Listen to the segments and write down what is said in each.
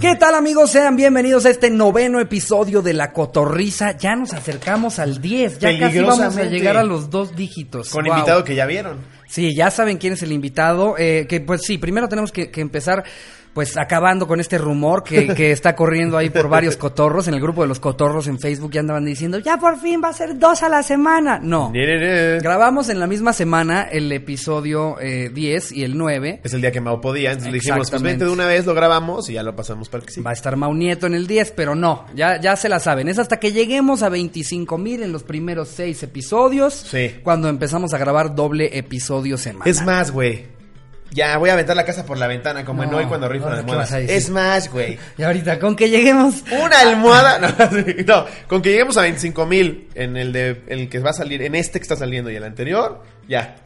¿Qué tal amigos? Sean bienvenidos a este noveno episodio de La Cotorrisa. Ya nos acercamos al 10, ya casi vamos a llegar a los dos dígitos. Con Wow. invitado que ya vieron. Sí, ya saben quién es el invitado. eh, que pues sí, primero tenemos que, que empezar pues acabando con este rumor que, que está corriendo ahí por varios cotorros. En el grupo de los cotorros en Facebook ya andaban diciendo, ya por fin va a ser dos a la semana. No. Grabamos en la misma semana el episodio eh, 10 y el 9. Es el día que Mao podía, entonces le dijimos, pues vente de una vez, lo grabamos y ya lo pasamos para el que sí. Va a estar Mau Nieto en el 10, pero no, ya, ya se la saben. Es hasta que lleguemos a 25 mil en los primeros seis episodios. Sí. Cuando empezamos a grabar doble episodio semanal. Es más, güey. Ya, voy a aventar la casa por la ventana, como en hoy cuando rifan no, las ¿qué almohadas. Es más, güey. Y ahorita, con que lleguemos. Una almohada. No, no, con que lleguemos a 25 mil en el de el que va a salir, en este que está saliendo y el anterior, ya.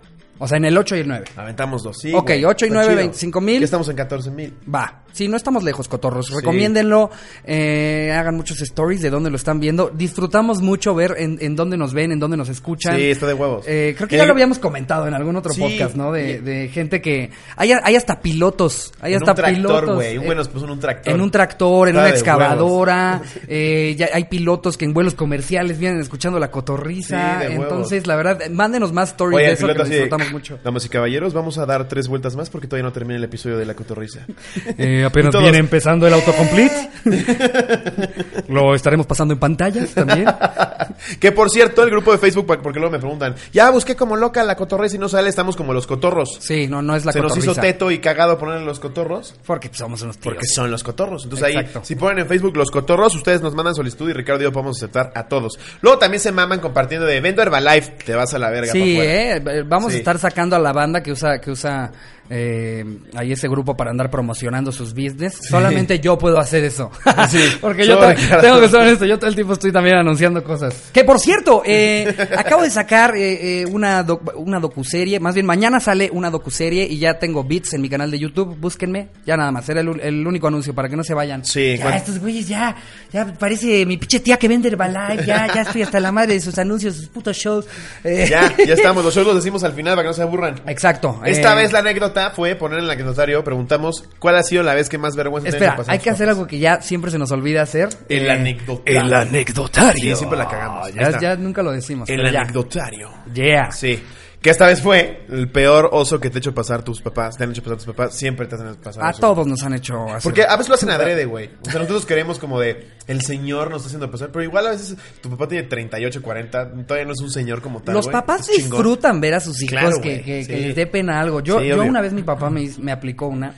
O sea, en el 8 y el 9. Aventamos dos, sí. Ok, güey. ocho y Está nueve, chido. 25,000. Ya estamos en 14 mil. Va. Sí, no estamos lejos, cotorros. Recomiéndenlo. eh, hagan muchos stories de dónde lo están viendo. Disfrutamos mucho ver en, en dónde nos ven, en dónde nos escuchan. Sí, está de huevos. Eh, creo que El- ya lo habíamos comentado en algún otro Sí. podcast, ¿no? De, de gente que... Hay, hay hasta pilotos. Hay En hasta un tractor, pilotos. güey. Un eh, güey nos puso en un tractor. En un tractor, en Está una de excavadora. eh, ya hay pilotos que en vuelos comerciales vienen escuchando la cotorriza. Sí, de huevos. Entonces, la verdad, mándenos más stories Oye, de el eso que piloto lo así de, disfrutamos mucho. Damas y caballeros, vamos a dar tres vueltas más porque todavía no termina el episodio de la cotorriza. Eh, apenas viene empezando el autocomplete. Lo estaremos pasando en pantallas también. que por cierto, el grupo de Facebook, porque luego me preguntan, ya busqué como loca la cotorriza y no sale, estamos como los cotorros. Sí, no, no es la Se nos cotorriza. hizo teto y cagado ponerle los cotorros. Porque somos unos tíos. Porque son los cotorros. Entonces Exacto. ahí, si ponen en Facebook los cotorros, ustedes nos mandan solicitud y Ricardo y yo podemos aceptar a todos. Luego también se maman compartiendo de evento Herbalife. Te vas a la verga. Sí, eh, vamos Sí. a estar sacando a la banda que usa que usa eh, ahí ese grupo para andar promocionando sus business. Solamente yo puedo hacer eso. Sí, Porque yo tengo que ser honesto, yo todo el tiempo estoy también anunciando cosas. Que por cierto, eh, acabo de sacar eh, eh, una, doc- una docuserie, más bien mañana sale una docuserie y ya tengo bits en mi canal de YouTube, búsquenme, ya nada más, era el, el único anuncio para que no se vayan. Sí, ya, estos güeyes ya, ya parece mi pinche tía que vende Herbalife, ya, ya estoy hasta la madre de sus anuncios, sus putos shows. Ya, ya estamos. Los shows los decimos al final para que no se aburran. Exacto. Esta vez la anécdota fue poner en el anecdotario, preguntamos cuál ha sido la vez que más vergüenza Espera, hay que hacer algo que ya siempre se nos olvida hacer. El Eh, anecdotario. El anecdotario. Sí, siempre la cagamos. Ahí Ya, nunca lo decimos. El ya. anecdotario. Yeah. Sí. Que esta vez fue el peor oso que te ha hecho pasar tus papás. Te han hecho pasar tus papás. Siempre te hacen pasar A todos nos han hecho así. Porque a veces lo hacen adrede, güey. O sea, nosotros queremos como de el señor nos está haciendo pasar, pero igual a veces tu papá tiene 38, 40, todavía no es un señor como tal. Los papás disfrutan ver a sus hijos Claro, que, que- que les dé pena algo. Yo, Sí, yo una vez mi papá me, me aplicó una.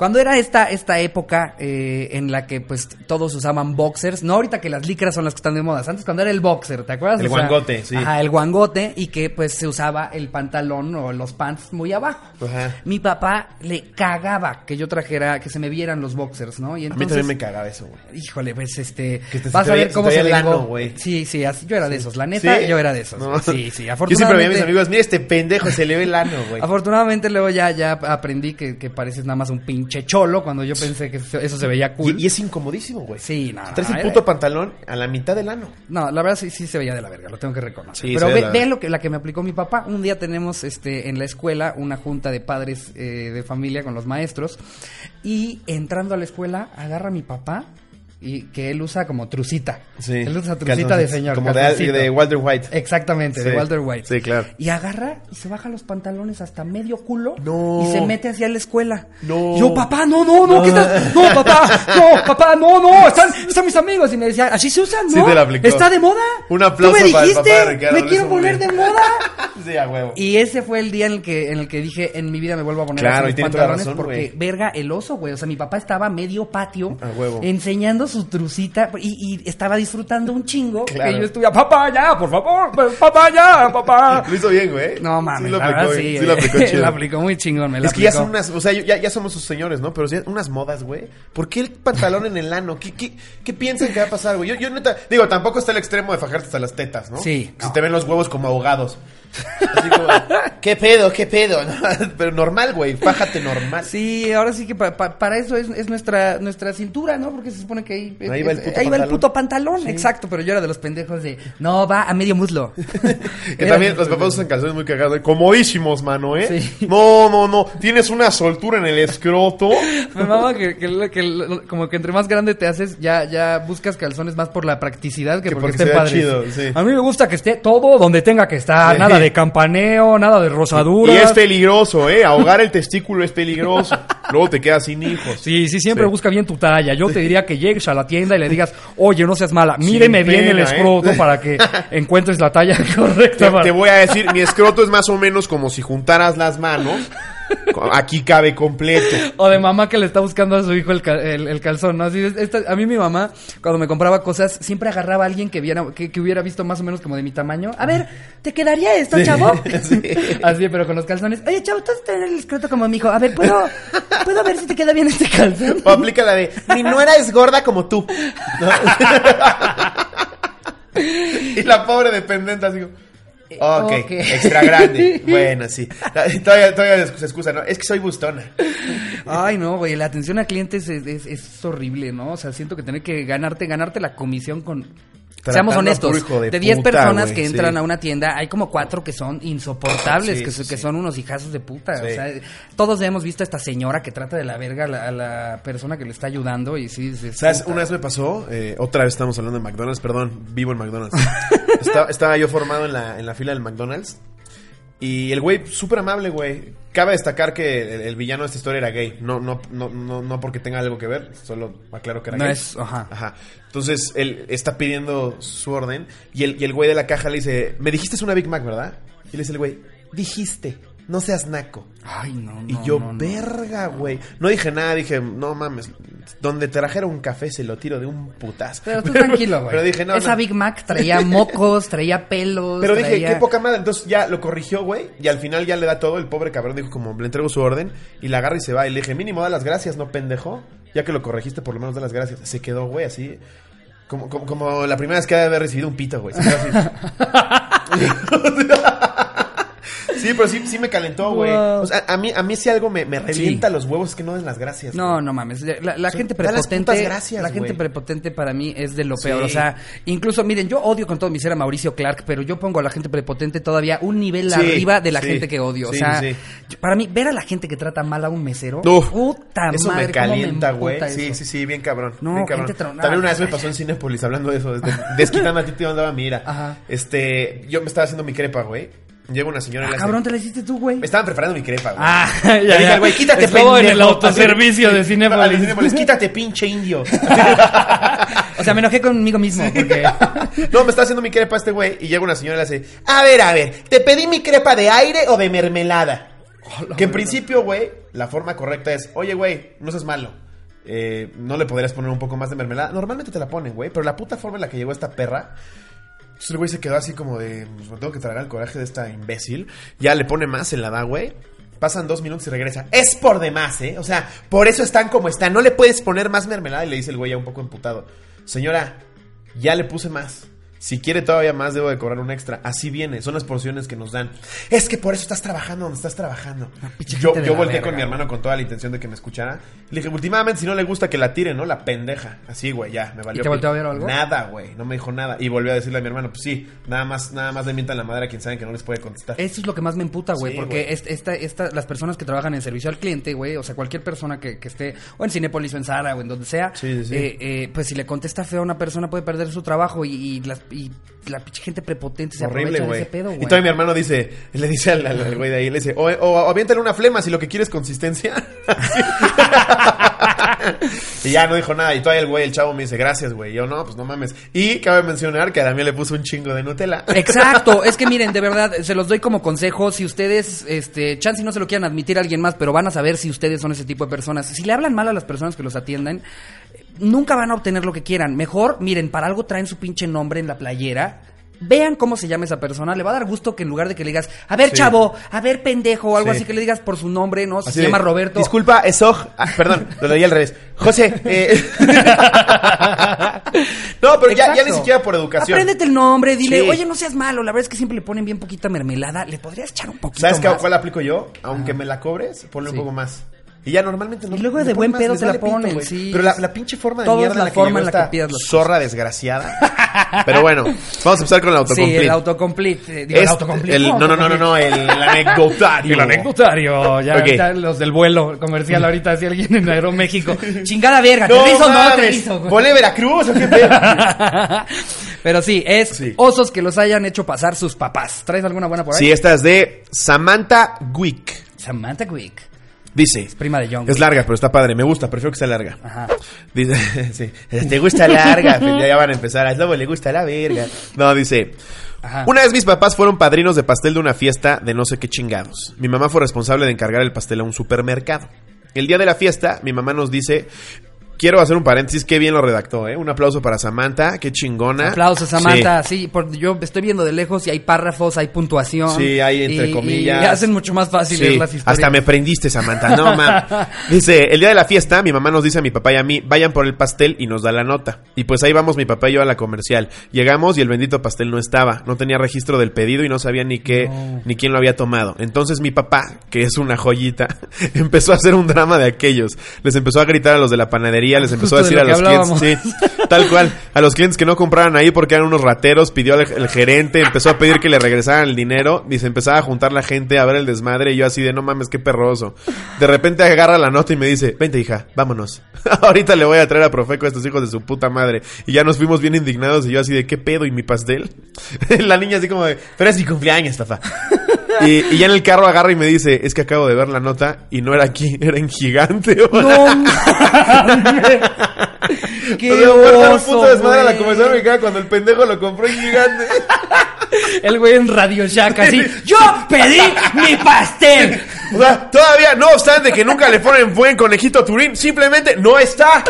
Cuando era esta, esta época eh, en la que pues todos usaban boxers, no ahorita que las licras son las que están de moda, antes cuando era el boxer, ¿te acuerdas? El O sea, guangote, sí. Ajá, el guangote y que pues se usaba el pantalón o los pants muy abajo. Ajá. Mi papá le cagaba que yo trajera, que se me vieran los boxers, ¿no? Y A mí entonces, también me cagaba eso, güey. Híjole, pues este. Que te- vas a ver cómo se te se veía el vengó. ano, güey. Sí, sí, así, yo era de esos. La neta, ¿Sí? yo era de esos. No. Sí, sí, Yo afortunadamente. siempre veía a mis amigos, mira este pendejo, se le ve el ano, güey. Afortunadamente luego ya, ya aprendí que, que pareces nada más un pinche cholo cuando yo pensé que eso se veía cool. Y, y es incomodísimo, güey. Sí, no, Traes no, el era- puto pantalón a la mitad del ano. No, la verdad sí, sí se veía de la verga, lo tengo que reconocer. Sí, Pero ve la ve lo que, la que me aplicó mi papá. Un día tenemos este en la escuela una junta de padres eh, de familia con los maestros. Y entrando a la escuela, agarra a mi papá y que él usa como trucita. Sí. Él usa trucita de señor. Como de, Walter White. Exactamente, de. Walter White. Sí, claro. Y agarra y se baja los pantalones hasta medio culo No. y se mete hacia la escuela. No. Y yo, papá, no, no, no, ¿qué estás? No, papá, no, papá, no, no, están, están mis amigos. Y me decía, ¿así se usan? Sí ¿No? te la aplicó. ¿Está de moda? Un aplauso ¿Tú me para el papá de Ricardo, me quiero poner bien. de moda. Sí, a huevo. Y ese fue el día en el que, en el que dije, en mi vida me vuelvo a poner Claro, así y la pantalones razón, porque, verga, el oso, güey. O sea, mi papá estaba medio patio A huevo. enseñando su trucita y, y estaba disfrutando un chingo Claro. que yo estuve, papá, ya, por favor, papá, ya, papá. Lo hizo bien, güey. No mames, Sí lo aplicó, verdad bien. sí. Sí lo aplicó eh, chido. la aplicó muy chingón, me la Es que ya son unas, o sea, ya, ya somos sus señores, ¿no? Pero sí, unas modas, güey. ¿Por qué el pantalón en el ano? ¿Qué, qué, qué piensan que va a pasar, güey? Yo, yo neta, digo, tampoco está el extremo de fajarte hasta las tetas, ¿no? Sí, Que no. Te ven los huevos como ahogados. Así como, ¿qué pedo, qué pedo? ¿no? Pero normal, güey, fájate normal. Sí, ahora sí que pa- pa- para eso es, es nuestra nuestra cintura, ¿no? Porque se supone que ahí, Ahí va el puto ahí va el pantalón. puto pantalón, Sí. exacto, pero yo era de los pendejos de, no, va a medio muslo. Que también los papás usan calzones muy cagados, ¿eh? comodísimos, mano, ¿eh? Sí. No, no, no, tienes una soltura en el escroto. Me mama que, como que entre más grande te haces, ya, ya buscas calzones más por la practicidad que, Que porque, porque estén se vea padres. chido, sí. A mí me gusta que esté todo donde tenga que estar, nada de campaneo, nada de Y rosaduras. es peligroso, ¿eh? Ahogar el testículo es peligroso. Luego te quedas sin hijos. Sí, sí, siempre Sí. busca bien tu talla. Yo te diría que llegues a la tienda y le digas, oye, no seas mala, míreme bien el ¿eh? escroto para que encuentres la talla correcta. Te, voy a decir, mi escroto es más o menos como si juntaras las manos. Aquí cabe completo. O de mamá que le está buscando a su hijo el, cal- el- el calzón, ¿no? Así es, esta- a mí mi mamá, cuando me compraba cosas, siempre agarraba a alguien que, viera, que, que hubiera visto más o menos como de mi tamaño. A ver, ¿te quedaría esto, chavo? Sí. Así, pero con los calzones. Oye, chavo, tú tener el escroto como mi hijo. A ver, ¿puedo, ¿puedo ver si te queda bien este calzón? O aplica la de, mi nuera es gorda como tú. ¿No? y la pobre dependiente así como, ok, Ok. extra grande. Bueno, sí. Todavía, todavía se excusa, ¿no? Es que soy bustona. Ay, no, güey, la atención a clientes es, es- es horrible, ¿no? O sea, siento que tener que ganarte, ganarte la comisión con... Seamos honestos, de de 10 puta, personas que entran sí. a una tienda, hay como cuatro que son insoportables, Sí, que, sí, que sí. son unos hijazos de puta. O sea, todos hemos visto a esta señora que trata de la verga a la, a la persona que le está ayudando y sí... sí, ¿Sabes? puta. Una vez me pasó, eh, otra vez estamos hablando de McDonald's, perdón, vivo en McDonald's. estaba, estaba yo formado en la, en la fila del McDonald's. Y el güey, súper amable, güey. Cabe destacar que el, el villano de esta historia era gay. No, no, no, no, no porque tenga algo que ver, solo aclaro que era No gay. es- ajá. Ajá. Entonces, él está pidiendo su orden. Y el, y el güey de la caja le dice: Me dijiste es una Big Mac, ¿verdad? Y le dice el güey: Dijiste, no seas naco. Ay, no, no, Y yo, no, verga, güey. No dije nada, dije, no mames. Donde trajera un café se lo tiro de un putazo. Pero tú tranquilo, güey. Pero dije, no, Esa no. Big Mac traía mocos, traía pelos. Pero dije, qué poca madre. Entonces ya lo corrigió, güey. Y al final ya le da todo. El pobre cabrón dijo, como, le entrego su orden. Y la agarra y se va. Y le dije, mínimo da las gracias, no pendejo. Ya que lo corregiste, por lo menos da las gracias. Se quedó, güey, así. Como, como, como la primera vez que ha de haber recibido un pito, güey. Se quedó así. Sí, pero sí, sí me calentó, güey. Wow. O sea, a mí, a mí si algo me, me revienta los huevos es que no den las gracias. No, güey. no mames. La, gente las prepotente. putas gracias, la gente güey. prepotente para mí es de lo peor. Sí. O sea, incluso, miren, yo odio con todo mi ser a Mauricio Clark, pero yo pongo a la gente prepotente todavía un nivel Sí, arriba de la sí. gente que odio. O sea, para mí, ver a la gente que trata mal a un mesero. Uf, puta eso madre. me calienta, güey. Sí, eso. sí, sí, bien cabrón. No, bien cabrón. gente tronada. También una vez me pasó en Cinépolis hablando de eso, de- desquitando a ti te andaba mi ira. Ajá. Este, yo me estaba haciendo mi crepa, güey. Llega una señora y Ah, le hace- cabrón, te la hiciste tú, güey. Me estaban preparando mi crepa, güey. Ah, Le ya, dije ya. al güey, quítate, Es todo en el pendejo". autoservicio de Al Cinépolis. Cinépolis, quítate, pinche indio. O sea, me enojé conmigo mismo porque... no, me está haciendo mi crepa este güey y llega una señora y le hace, a ver, a ver, ¿te pedí mi crepa de aire o de mermelada? que en principio, güey, la forma correcta es, oye, güey, no seas malo. Eh, no le podrías poner un poco más de mermelada. Normalmente te la ponen, güey, pero la puta forma en la que llegó esta perra. Entonces el güey se quedó así como de, pues me tengo que tragar el coraje de esta imbécil. Ya le pone más, se la da, güey. Pasan dos minutos y regresa. Es por demás, ¿eh? O sea, por eso están como están. No le puedes poner más mermelada. Y le dice el güey ya un poco emputado. Señora, ya le puse más. Si quiere todavía más, debo de cobrar un extra. Así viene, son las porciones que nos dan. Es que por eso estás trabajando donde estás trabajando. Yo, yo volteé con mi hermano con toda la intención de que me escuchara. Le dije, últimamente, si no le gusta que la tire, ¿no? La pendeja. Así, güey, ya, me valió. te volteó a ver algo? Nada, güey, no me dijo nada. Y volvió a decirle a mi hermano, pues sí, nada más, nada más le mientan la madre a quien saben que no les puede contestar. Eso es lo que más me emputa, güey, Sí, porque güey. esta, esta, las personas que trabajan en servicio al cliente, güey, o sea, cualquier persona que, que esté, o en Cinepolis o en Zara o en donde sea, Sí, sí, sí. eh, eh, pues si le contesta feo a una persona puede perder su trabajo y, y, las- y la pinche gente prepotente se Horrible, güey. Y todavía mi hermano dice, le dice al, al- al güey de ahí, le dice, o, o, o aviéntale una flema si lo que quieres es consistencia. y ya no dijo nada. Y todavía el güey, el chavo me dice, gracias, güey. Yo, no, pues no mames. Y cabe mencionar que a Damián le puso un chingo de Nutella. Exacto, es que miren, de verdad, se los doy como consejo, si ustedes, este, chance no se lo quieran admitir a alguien más, pero van a saber si ustedes son ese tipo de personas. Si le hablan mal a las personas que los atiendan, nunca van a obtener lo que quieran. Mejor, miren, para algo traen su pinche nombre en la playera. vean cómo se llama esa persona, le va a dar gusto que en lugar de que le digas, a ver Sí. chavo, a ver pendejo o algo Sí. así que le digas por su nombre, ¿no? Así se de, llama Roberto. Disculpa, es Oj. Ah, perdón, lo leí al revés. José, eh... No, pero ya, ya ni siquiera por educación. Apréndete el nombre, dile, Sí. oye, no seas malo, la verdad es que siempre le ponen bien poquita mermelada, le podrías echar un poquito ¿Sabes más? cuál aplico yo? Aunque me la cobres, ponle un poco más. Y ya normalmente no. Y luego de buen pedo te la pito, ponen, güey. sí. Pero la, la pinche forma de Todo es mierda la en la que forma llegó en la que zorra desgraciada. Pero bueno, vamos a empezar con el Sí, autocomplete. el autocomplete. eh, digo, el Es- autocomplete. el- no, no, no, no, no, el, el anecdotario. El anecdotario, ya Ok. ahorita los del vuelo comercial, ahorita si alguien en Aeroméxico. Chingada verga, No, ¿te no te rizo? güey? ¿Volé Veracruz o qué pedo? Pero sí, es Sí. osos que los hayan hecho pasar sus papás. ¿Traes alguna buena por ahí? Sí, esta es de Samantha Wick. Samantha Quick, Dice. prima de John. Es larga, pero está padre. Me gusta, prefiero que sea larga. Ajá. Dice, sí, te gusta larga, pues ya van a empezar. A Slobo le gusta la verga. No, dice. Ajá. Una vez mis papás fueron padrinos de pastel de una fiesta de no sé qué chingados. Mi mamá fue responsable de encargar el pastel a un supermercado. El día de la fiesta, mi mamá nos dice. Quiero hacer un paréntesis, qué bien lo redactó, ¿eh? Un aplauso para Samantha, qué chingona. Aplausos, Samantha. Sí, por- yo estoy viendo de lejos y hay párrafos, hay puntuación. Sí, hay entre y- comillas. Y hacen mucho más fácil Sí, las historias. hasta me prendiste, Samantha. No, ma. Dice, el día de la fiesta, mi mamá nos dice a mi papá y a mí, vayan por el pastel y nos da la nota. Y pues ahí vamos mi papá y yo a la comercial. Llegamos y el bendito pastel no estaba. No tenía registro del pedido y no sabía ni qué, No. ni quién lo había tomado. Entonces mi papá, que es una joyita, empezó a hacer un drama de aquellos. Les empezó a gritar a los de la panadería, les empezó Justo a de decir a los clientes, sí, tal cual, a los clientes que no compraran ahí porque eran unos rateros, pidió al el gerente, empezó a pedir que le regresaran el dinero y se empezaba a juntar la gente a ver el desmadre y yo así de no mames, qué perroso. De repente agarra la nota y me dice, vente hija, vámonos. Ahorita le voy a traer a Profeco a estos hijos de su puta madre. Y ya nos fuimos bien indignados y yo así de qué pedo y mi pastel. la niña así como de, pero es mi cumpleaños, papá. Y, y ya en el carro agarra y me dice, es que acabo de ver la nota y no era aquí, era en gigante. No mames. Qué O sea, fue un oso, puto desmadre a la comenzar mexicana cuando el pendejo lo compró en gigante. El güey en Radio Shack así. ¡Yo pedí mi pastel! O sea, todavía, no obstante que nunca le ponen buen conejito Turín, simplemente no está.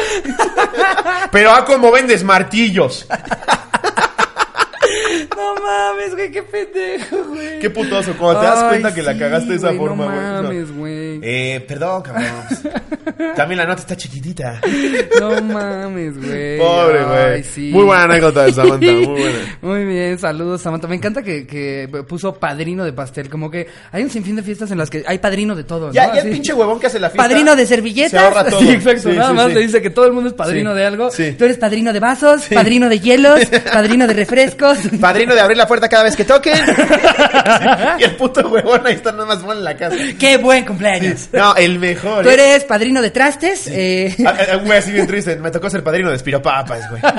Pero a como vendes martillos. No mames, güey, qué pendejo, güey. Qué putoso, cuando te das Ay, cuenta que la sí, cagaste de esa güey, forma, güey. No No. mames, güey. Eh, perdón, cabrón. También la nota está chiquitita. No mames, güey. Pobre, Ay, güey. sí. Muy buena anécdota de Samantha, muy buena. Muy bien, saludos Samantha. Me encanta que, que puso padrino de pastel. Como que hay un sinfín de fiestas en las que hay padrino de todo. Ya, ¿no? ya el pinche huevón que hace la fiesta. Padrino de servilletas. Se ahorra todo. Sí, exacto. Sí, Nada sí, más le dice que todo el mundo es padrino de algo. Sí. Tú eres padrino de vasos, padrino de hielos, padrino de refrescos. Padrino de abrir la puerta cada vez que toquen. y el puto huevón ahí está nada más mal en la casa. ¡Qué buen cumpleaños! No, el mejor. Tú ¿eh? eres padrino de trastes. eh, Ah, Un güey así bien triste. Me tocó ser padrino de espiropapas, güey.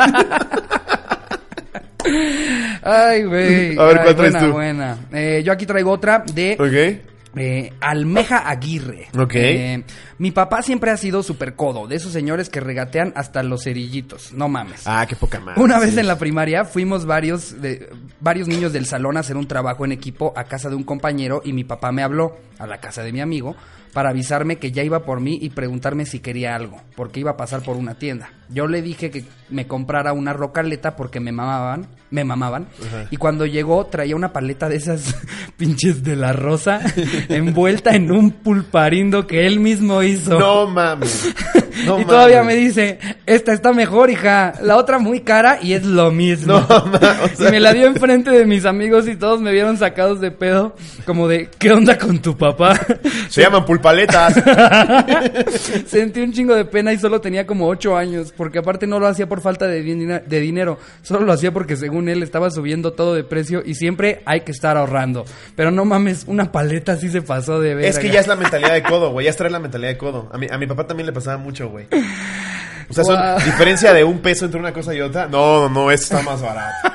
Ay, güey. A ver, Ay, ¿cuál traes buena, tú? buena. Eh, yo aquí traigo otra de Ok. Eh, Almeja Aguirre. Ok. Eh, mi papá siempre ha sido súper codo, de esos señores que regatean hasta los cerillitos. No mames. Ah, qué poca madre. Una vez sí. en la primaria fuimos varios, de, varios niños del salón a hacer un trabajo en equipo a casa de un compañero y mi papá me habló a la casa de mi amigo para avisarme que ya iba por mí y preguntarme si quería algo, porque iba a pasar por una tienda. Yo le dije que me comprara una rocaleta porque me mamaban, me mamaban, Ajá. y cuando llegó traía una paleta de esas pinches de la rosa envuelta en un pulparindo que él mismo hizo. No mames. No y todavía me dice, esta está mejor, hija. La otra muy cara y es lo mismo. No mames. y me la dio enfrente de mis amigos y todos me vieron sacados de pedo. Como de, ¿qué onda con tu papá? Se llaman pulpaletas. Sentí un chingo de pena y solo tenía como ocho años. Porque aparte no lo hacía por falta de, dinero. Solo lo hacía porque según él estaba subiendo todo de precio y siempre hay que estar ahorrando. Pero no mames, una paleta sí se pasó de ver. Es que ya es la mentalidad de codo, güey. Ya es traer la mentalidad de codo. A mi, a mi papá también le pasaba mucho, güey. O sea, son diferencia de un peso entre una cosa y otra. No, no, esto está más barato.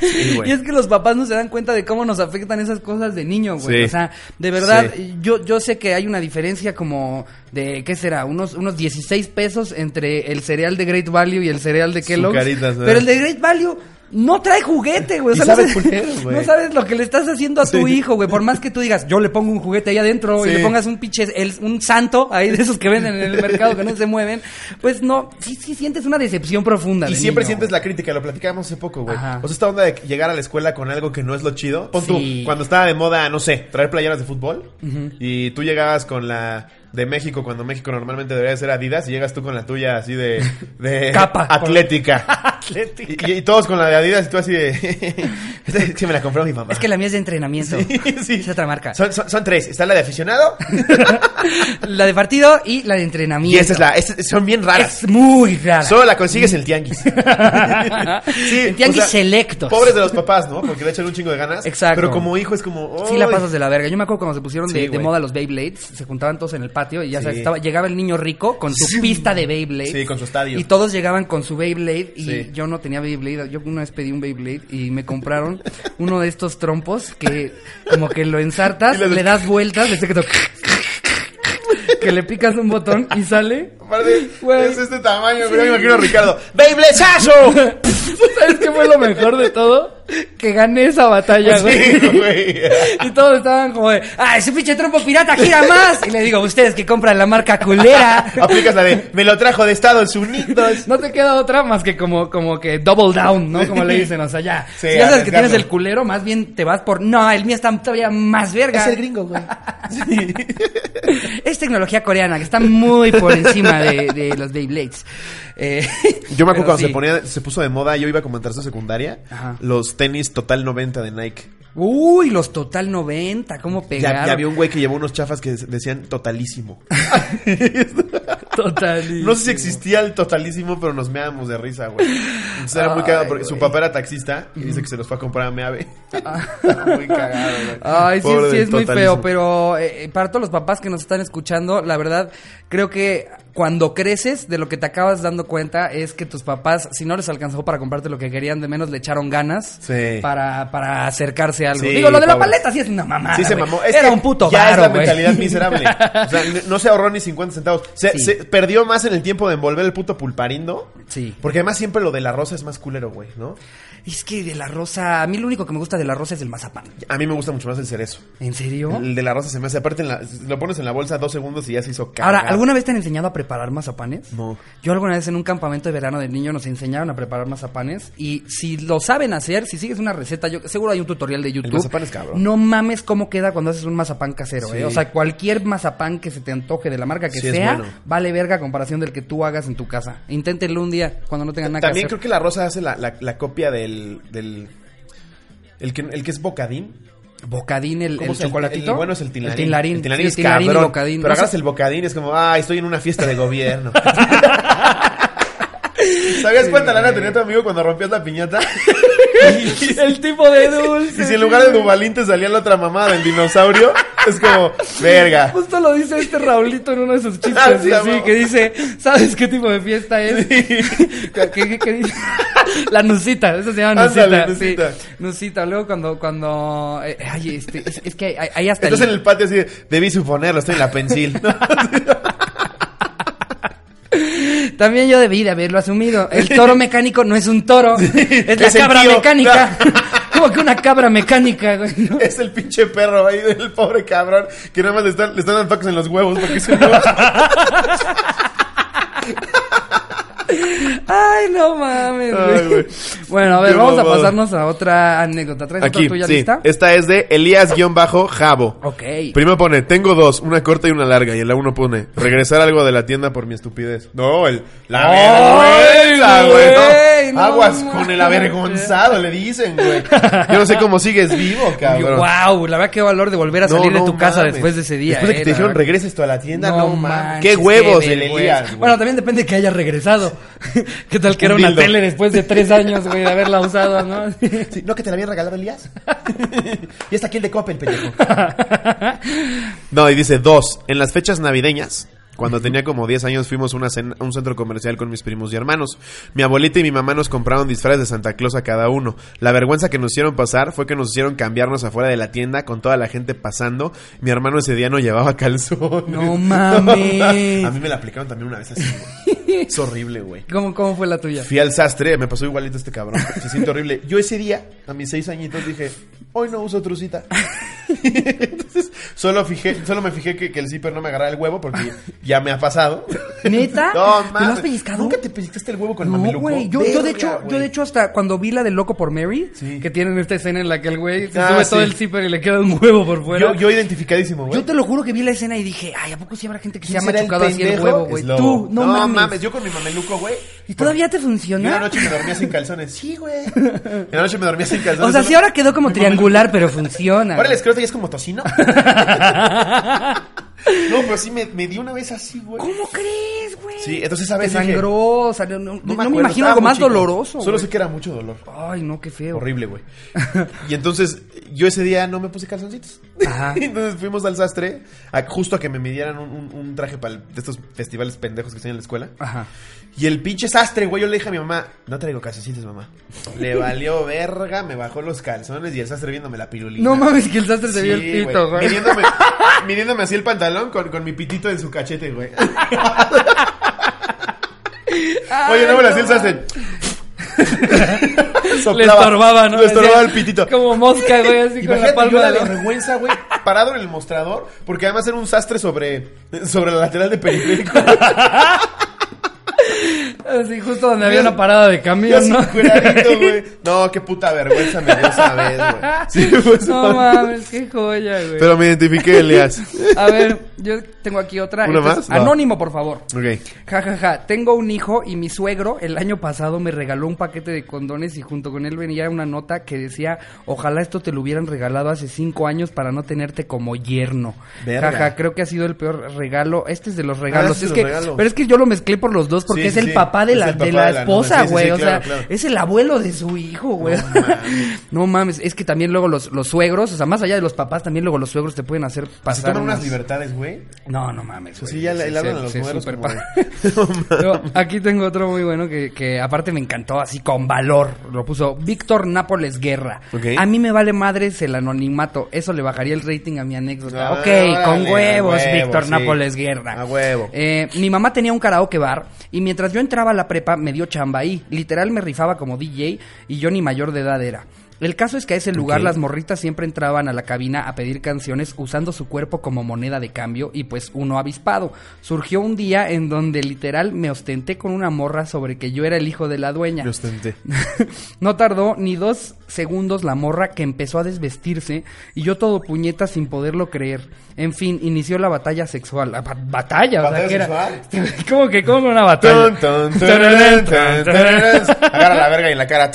Sí, y es que los papás no se dan cuenta de cómo nos afectan esas cosas de niño, güey. Sí. O sea, de verdad, Sí. yo, yo sé que hay una diferencia como de, ¿qué será? Unos, unos 16 pesos entre el cereal de Great Value y el cereal de Kellogg's. Pero el de Great Value no trae juguete, güey. O sea, no, culero, güey. no sabes lo que le estás haciendo a tu Sí. hijo, güey. Por más que tú digas, yo le pongo un juguete ahí adentro y le pongas un pinche, el- un santo ahí de esos que venden en el mercado que no se mueven, pues no, sí, sí sientes una decepción profunda. Y de siempre niño, sientes güey. la crítica, lo platicábamos hace poco, güey. Ajá. O sea, esta onda de llegar a la escuela con algo que no es lo chido. Pon tú, cuando estaba de moda, no sé, traer playeras de fútbol. Y tú llegabas con la de México, cuando México normalmente debería ser Adidas, y llegas tú con la tuya así de, de Capa. atlética. Atlética. Y, y todos con la de Adidas y tú así de... es que me la compró mi mamá. Es que la mía es de entrenamiento. Sí, sí. Es otra marca. Son, son- son tres. Está la de aficionado La de partido y la de entrenamiento. y esta es la... esta- son bien raras. Es muy rara. Solo la consigues en el tianguis. Sí, En tianguis o sea, selectos. Pobres de los papás, ¿no? Porque le echan un chingo de ganas. Exacto. Pero como hijo es como. Sí la pasas de la verga. Yo me acuerdo cuando se pusieron de, de moda los Beyblades, se juntaban todos en el patio y ya Sí. sabes, estaba, llegaba el niño rico con su pista de Beyblade. Sí, con su estadio. Y todos llegaban con su Beyblade y Sí. yo no tenía Beyblade. Yo una vez pedí un Beyblade y me compraron uno de estos trompos que como que lo ensartas, le- le das vueltas, le que que le picas un botón y sale. Aparte, es este tamaño, pero me imagino a Ricardo. ¡Beybladeazo! ¿Sabes qué fue lo mejor de todo? Que gané esa batalla, güey. Sí, güey. Y todos estaban como de, ¡ah, ese pinche trompo pirata gira más! Y le digo, ustedes que compran la marca culera. Aplicas la de. Me lo trajo de Estados Unidos. No te queda otra más que como, como que double down, ¿no? Como le dicen, o sea, ya. Sí, si ya sabes que tienes el culero, más bien te vas por, no, el mío está todavía más verga. Es el gringo, güey. Es tecnología coreana, que está muy por encima de, de los Beyblades. Eh, Yo me acuerdo cuando sí. se ponía, se puso de moda, yo iba como en tercera secundaria, Ajá. los tenis Total 90 de Nike. Uy, los Total 90, ¿cómo Ya, pegaron? ya había un güey que llevó unos chafas que decían totalísimo. Total. No sé si existía el totalísimo, pero nos meábamos de risa, güey. Entonces era muy cagado porque su papá era taxista y dice que se los fue a comprar a Meave. muy cagado, güey. Ay, sí, sí, es muy feo, pero eh, para todos los papás que nos están escuchando, la verdad, creo que cuando creces, de lo que te acabas dando cuenta es que tus papás, si no les alcanzó para comprarte lo que querían, de menos le echaron ganas Sí. para, para acercarse a algo. Sí, Digo, lo de la pobre. paleta sí es una mamada. Sí se mamó. Es Era un puto Ya varo, es la güey. mentalidad miserable. O sea, no se ahorró ni 50 centavos. Se, se perdió más en el tiempo de envolver el puto pulparindo. Sí. Porque además siempre lo de la rosa es más culero, güey, ¿no? Es que de la rosa, a mí lo único que me gusta de la rosa es el mazapán. A mí me gusta mucho más el cerezo. ¿En serio? El de la rosa se me hace. Aparte, en la- lo pones en la bolsa dos segundos y ya se hizo cagar. Ahora, ¿alguna vez te han enseñado a preparar mazapanes? No. Yo alguna vez en un campamento de verano de niño nos enseñaron a preparar mazapanes y si lo saben hacer, si sigues una receta, yo seguro hay un tutorial de YouTube. mazapán es cabrón. No mames cómo queda cuando haces un mazapán casero, Sí. ¿eh? O sea, cualquier mazapán que se te antoje de la marca que Sí, sea, bueno. vale verga a comparación del que tú hagas en tu casa. Inténtenlo un día cuando no tengan nada También que creo hacer. que la rosa hace la, la- la copia del. Del el, que, el que es bocadín. Bocadín, el, ¿Cómo el el- chocolatito. el bueno es el tinlarín. El tinlarín. El tinlarín Sí, es tinlarín y cabrón. bocadín. Pero agarras el bocadín es como, ay, estoy en una fiesta de gobierno. ¿Sabías cuánta lana tenía tu amigo cuando rompías la piñata? el tipo de dulce. Y si en lugar de Dubalín te salía la otra mamada del dinosaurio, es como, verga. Justo lo dice este Raulito en uno de sus chistes, Ah, sí, sí, sí, que dice, ¿sabes qué tipo de fiesta es? ¿Qué, qué- qué dice? La nusita, eso se llama nusita. Ándale, sí. nusita. Luego cuando, cuando, eh, ay, este, es, es que hay, hay hasta Estás en el patio así, de, debí suponerlo, estoy en la pensil. También yo debí de haberlo asumido. El toro mecánico no es un toro, es la el cabra tío. mecánica. Como que una cabra mecánica, güey, ¿no? Es el pinche perro ahí del pobre cabrón que nada más le están, le están dando en los huevos porque se Ay, no mames, güey. Bueno, a ver, Qué vamos a pasarnos a otra anécdota. ¿Traes Aquí, otra tuya sí. lista? Esta es de Elías-Jabo. Ok. Primero pone, tengo dos, una corta y una larga. Y en la uno pone, regresar algo de la tienda por mi estupidez. No, el, la ¡Ay, vergüenza, güey! No No, Aguas con el avergonzado, le dicen, güey. Yo no sé cómo sigues vivo, cabrón. Wow, la verdad qué valor de volver a salir de tu casa después de ese día. Después de que eh, te la dijeron, regreses tú a la tienda, no, mames. Qué huevos el. Elías. Bueno, también depende que haya regresado. ¿Qué tal que Un era una dildo. tele después de tres años, güey, de haberla usado, no? Sí, ¿No que te la habían regalado Elías? y está aquí el de Coppel, pendejo. no, y dice dos. En las fechas navideñas, cuando tenía como 10 años, fuimos a una cena- a un centro comercial con mis primos y hermanos. Mi abuelita y mi mamá nos compraron disfraces de Santa Claus a cada uno. La vergüenza que nos hicieron pasar fue que nos hicieron cambiarnos afuera de la tienda con toda la gente pasando. Mi hermano ese día no llevaba calzón. No mames. a mí me la aplicaron también una vez así. Es horrible, güey. ¿Cómo, ¿Cómo fue la tuya? Fui al sastre, me pasó igualito este cabrón. Se siente horrible. Yo ese día, a mis seis añitos, dije, hoy no uso trucita. Entonces, solo fijé, solo me fijé que, que el zipper no me agarrara el huevo porque ya me ha pasado. ¿Neta? No, ¿Te lo has pellizcado? ¿Nunca te pellizcaste el huevo con el No, mameluco? güey. Yo, yo, de hecho, güey. yo de hecho hasta cuando vi la de Loco por Mary, Sí. que tienen esta escena en la que el güey se Ah, sube sí. todo el zipper y le queda un huevo por fuera. Yo, yo identificadísimo, güey. Yo te lo juro que vi la escena y dije, ay, ¿a poco sí habrá gente que se ha ¿Quién será machucado así el huevo, güey? Tú, no, mames. Yo con mi mameluco, güey. ¿Y todavía te Y una funciona? noche me dormía sin calzones. Sí, güey. En la noche me dormía sin calzones. O sea, sí ahora quedó como triangular, pero funciona. Ahora el escroto ya es como tocino. no, pero sí me, me dio una vez así, güey. ¿Cómo crees, güey? Sí, entonces esa Te vez dije, sangró, salió, no, no me, acuerdo, imagino algo más chico. doloroso. Solo güey. sé que era mucho dolor. Ay, no, qué feo. Horrible, güey. Y entonces yo ese día no me puse calzoncitos. Ajá. entonces fuimos al sastre a- justo a que me midieran un, un- un traje para el- de estos festivales pendejos que están en la escuela. Ajá. Y el pinche sastre, güey, yo le dije a mi mamá, no traigo calzoncitos, mamá. Le valió verga, me bajó los calzones y el sastre viéndome la pirulina. No mames, que el sastre se vio el pito, güey. Midiéndome, midiéndome así el pantalón con, con mi pitito en su cachete, güey. Oye, no me hacía el sastre. Le estorbaba, ¿no? Le estorbaba el pitito. Como mosca, güey, así con la yo palma la de vergüenza, güey, parado en el mostrador, porque además era un sastre sobre, sobre la lateral de periférico. Así, justo donde había una parada de camión, ¿no? güey. No, qué puta vergüenza me dio esa vez, güey. Sí, pues, No mames, qué joya, güey. Pero me identifiqué, Elias. A ver, yo tengo aquí otra. ¿Una más? Va. Anónimo, por favor. Ok. Ja, ja, ja. Tengo un hijo y mi suegro el año pasado me regaló un paquete de condones y junto con él venía una nota que decía, ojalá esto te lo hubieran regalado hace cinco años para no tenerte como yerno. Verga. Ja, ja, creo que ha sido el peor regalo. Este es de los regalos. este es que. Pero es que yo lo mezclé por los dos porque Sí, es el sí. papá de Es la, el de papá la de la esposa, novia. Sí, sí, güey. sí, o claro, sea, claro. es el abuelo de su hijo, güey. No mames. No mames, es que también luego los, los suegros, o sea, más allá de los papás, también luego los suegros te pueden hacer Se pasar toman unas unas- libertades, güey. No, no mames. Pues güey. sí, ya le, Se- le hablan se- a los se super como No aquí tengo otro muy bueno que, que aparte me encantó así con valor. Lo puso Víctor Nápoles Guerra. A mí me vale madres el anonimato. Eso le bajaría el rating a mi anécdota. Ah, ok, con huevos, huevo, Víctor sí. Nápoles Guerra. A huevo. Eh, mi mamá tenía un karaoke bar y mientras yo entraba a la prepa me dio chamba ahí. Literal me rifaba como DJ y yo ni mayor de edad era. El caso es que a ese lugar las morritas siempre entraban a la cabina a pedir canciones usando su cuerpo como moneda de cambio y pues uno avispado. Surgió un día en donde literal me ostenté con una morra sobre que yo era el hijo de la dueña. Me ostenté. no tardó ni dos segundos la morra que empezó a desvestirse y yo todo puñeta sin poderlo creer. En fin, inició la batalla sexual. La ba- batalla, o sea, ¿Batalla que era. ¿Cómo que cómo una batalla? Agarra la verga y en la cara.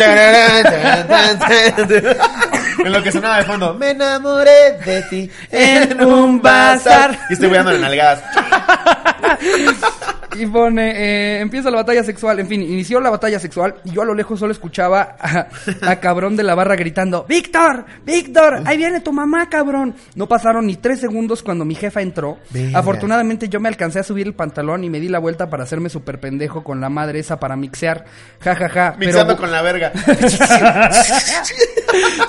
En lo que sonaba de fondo. Me enamoré de ti En un bazar. Y estoy weando en nalgadas. Y pone, eh, empieza la batalla sexual, en fin, inició la batalla sexual y yo a lo lejos solo escuchaba a, a cabrón de la barra gritando, Víctor, Víctor, ahí viene tu mamá, cabrón. No pasaron ni tres segundos cuando mi jefa entró. Afortunadamente yo me alcancé a subir el pantalón y me di la vuelta para hacerme súper pendejo con la madre esa para mixear. Ja, ja, ja. pero- Mixando con la verga.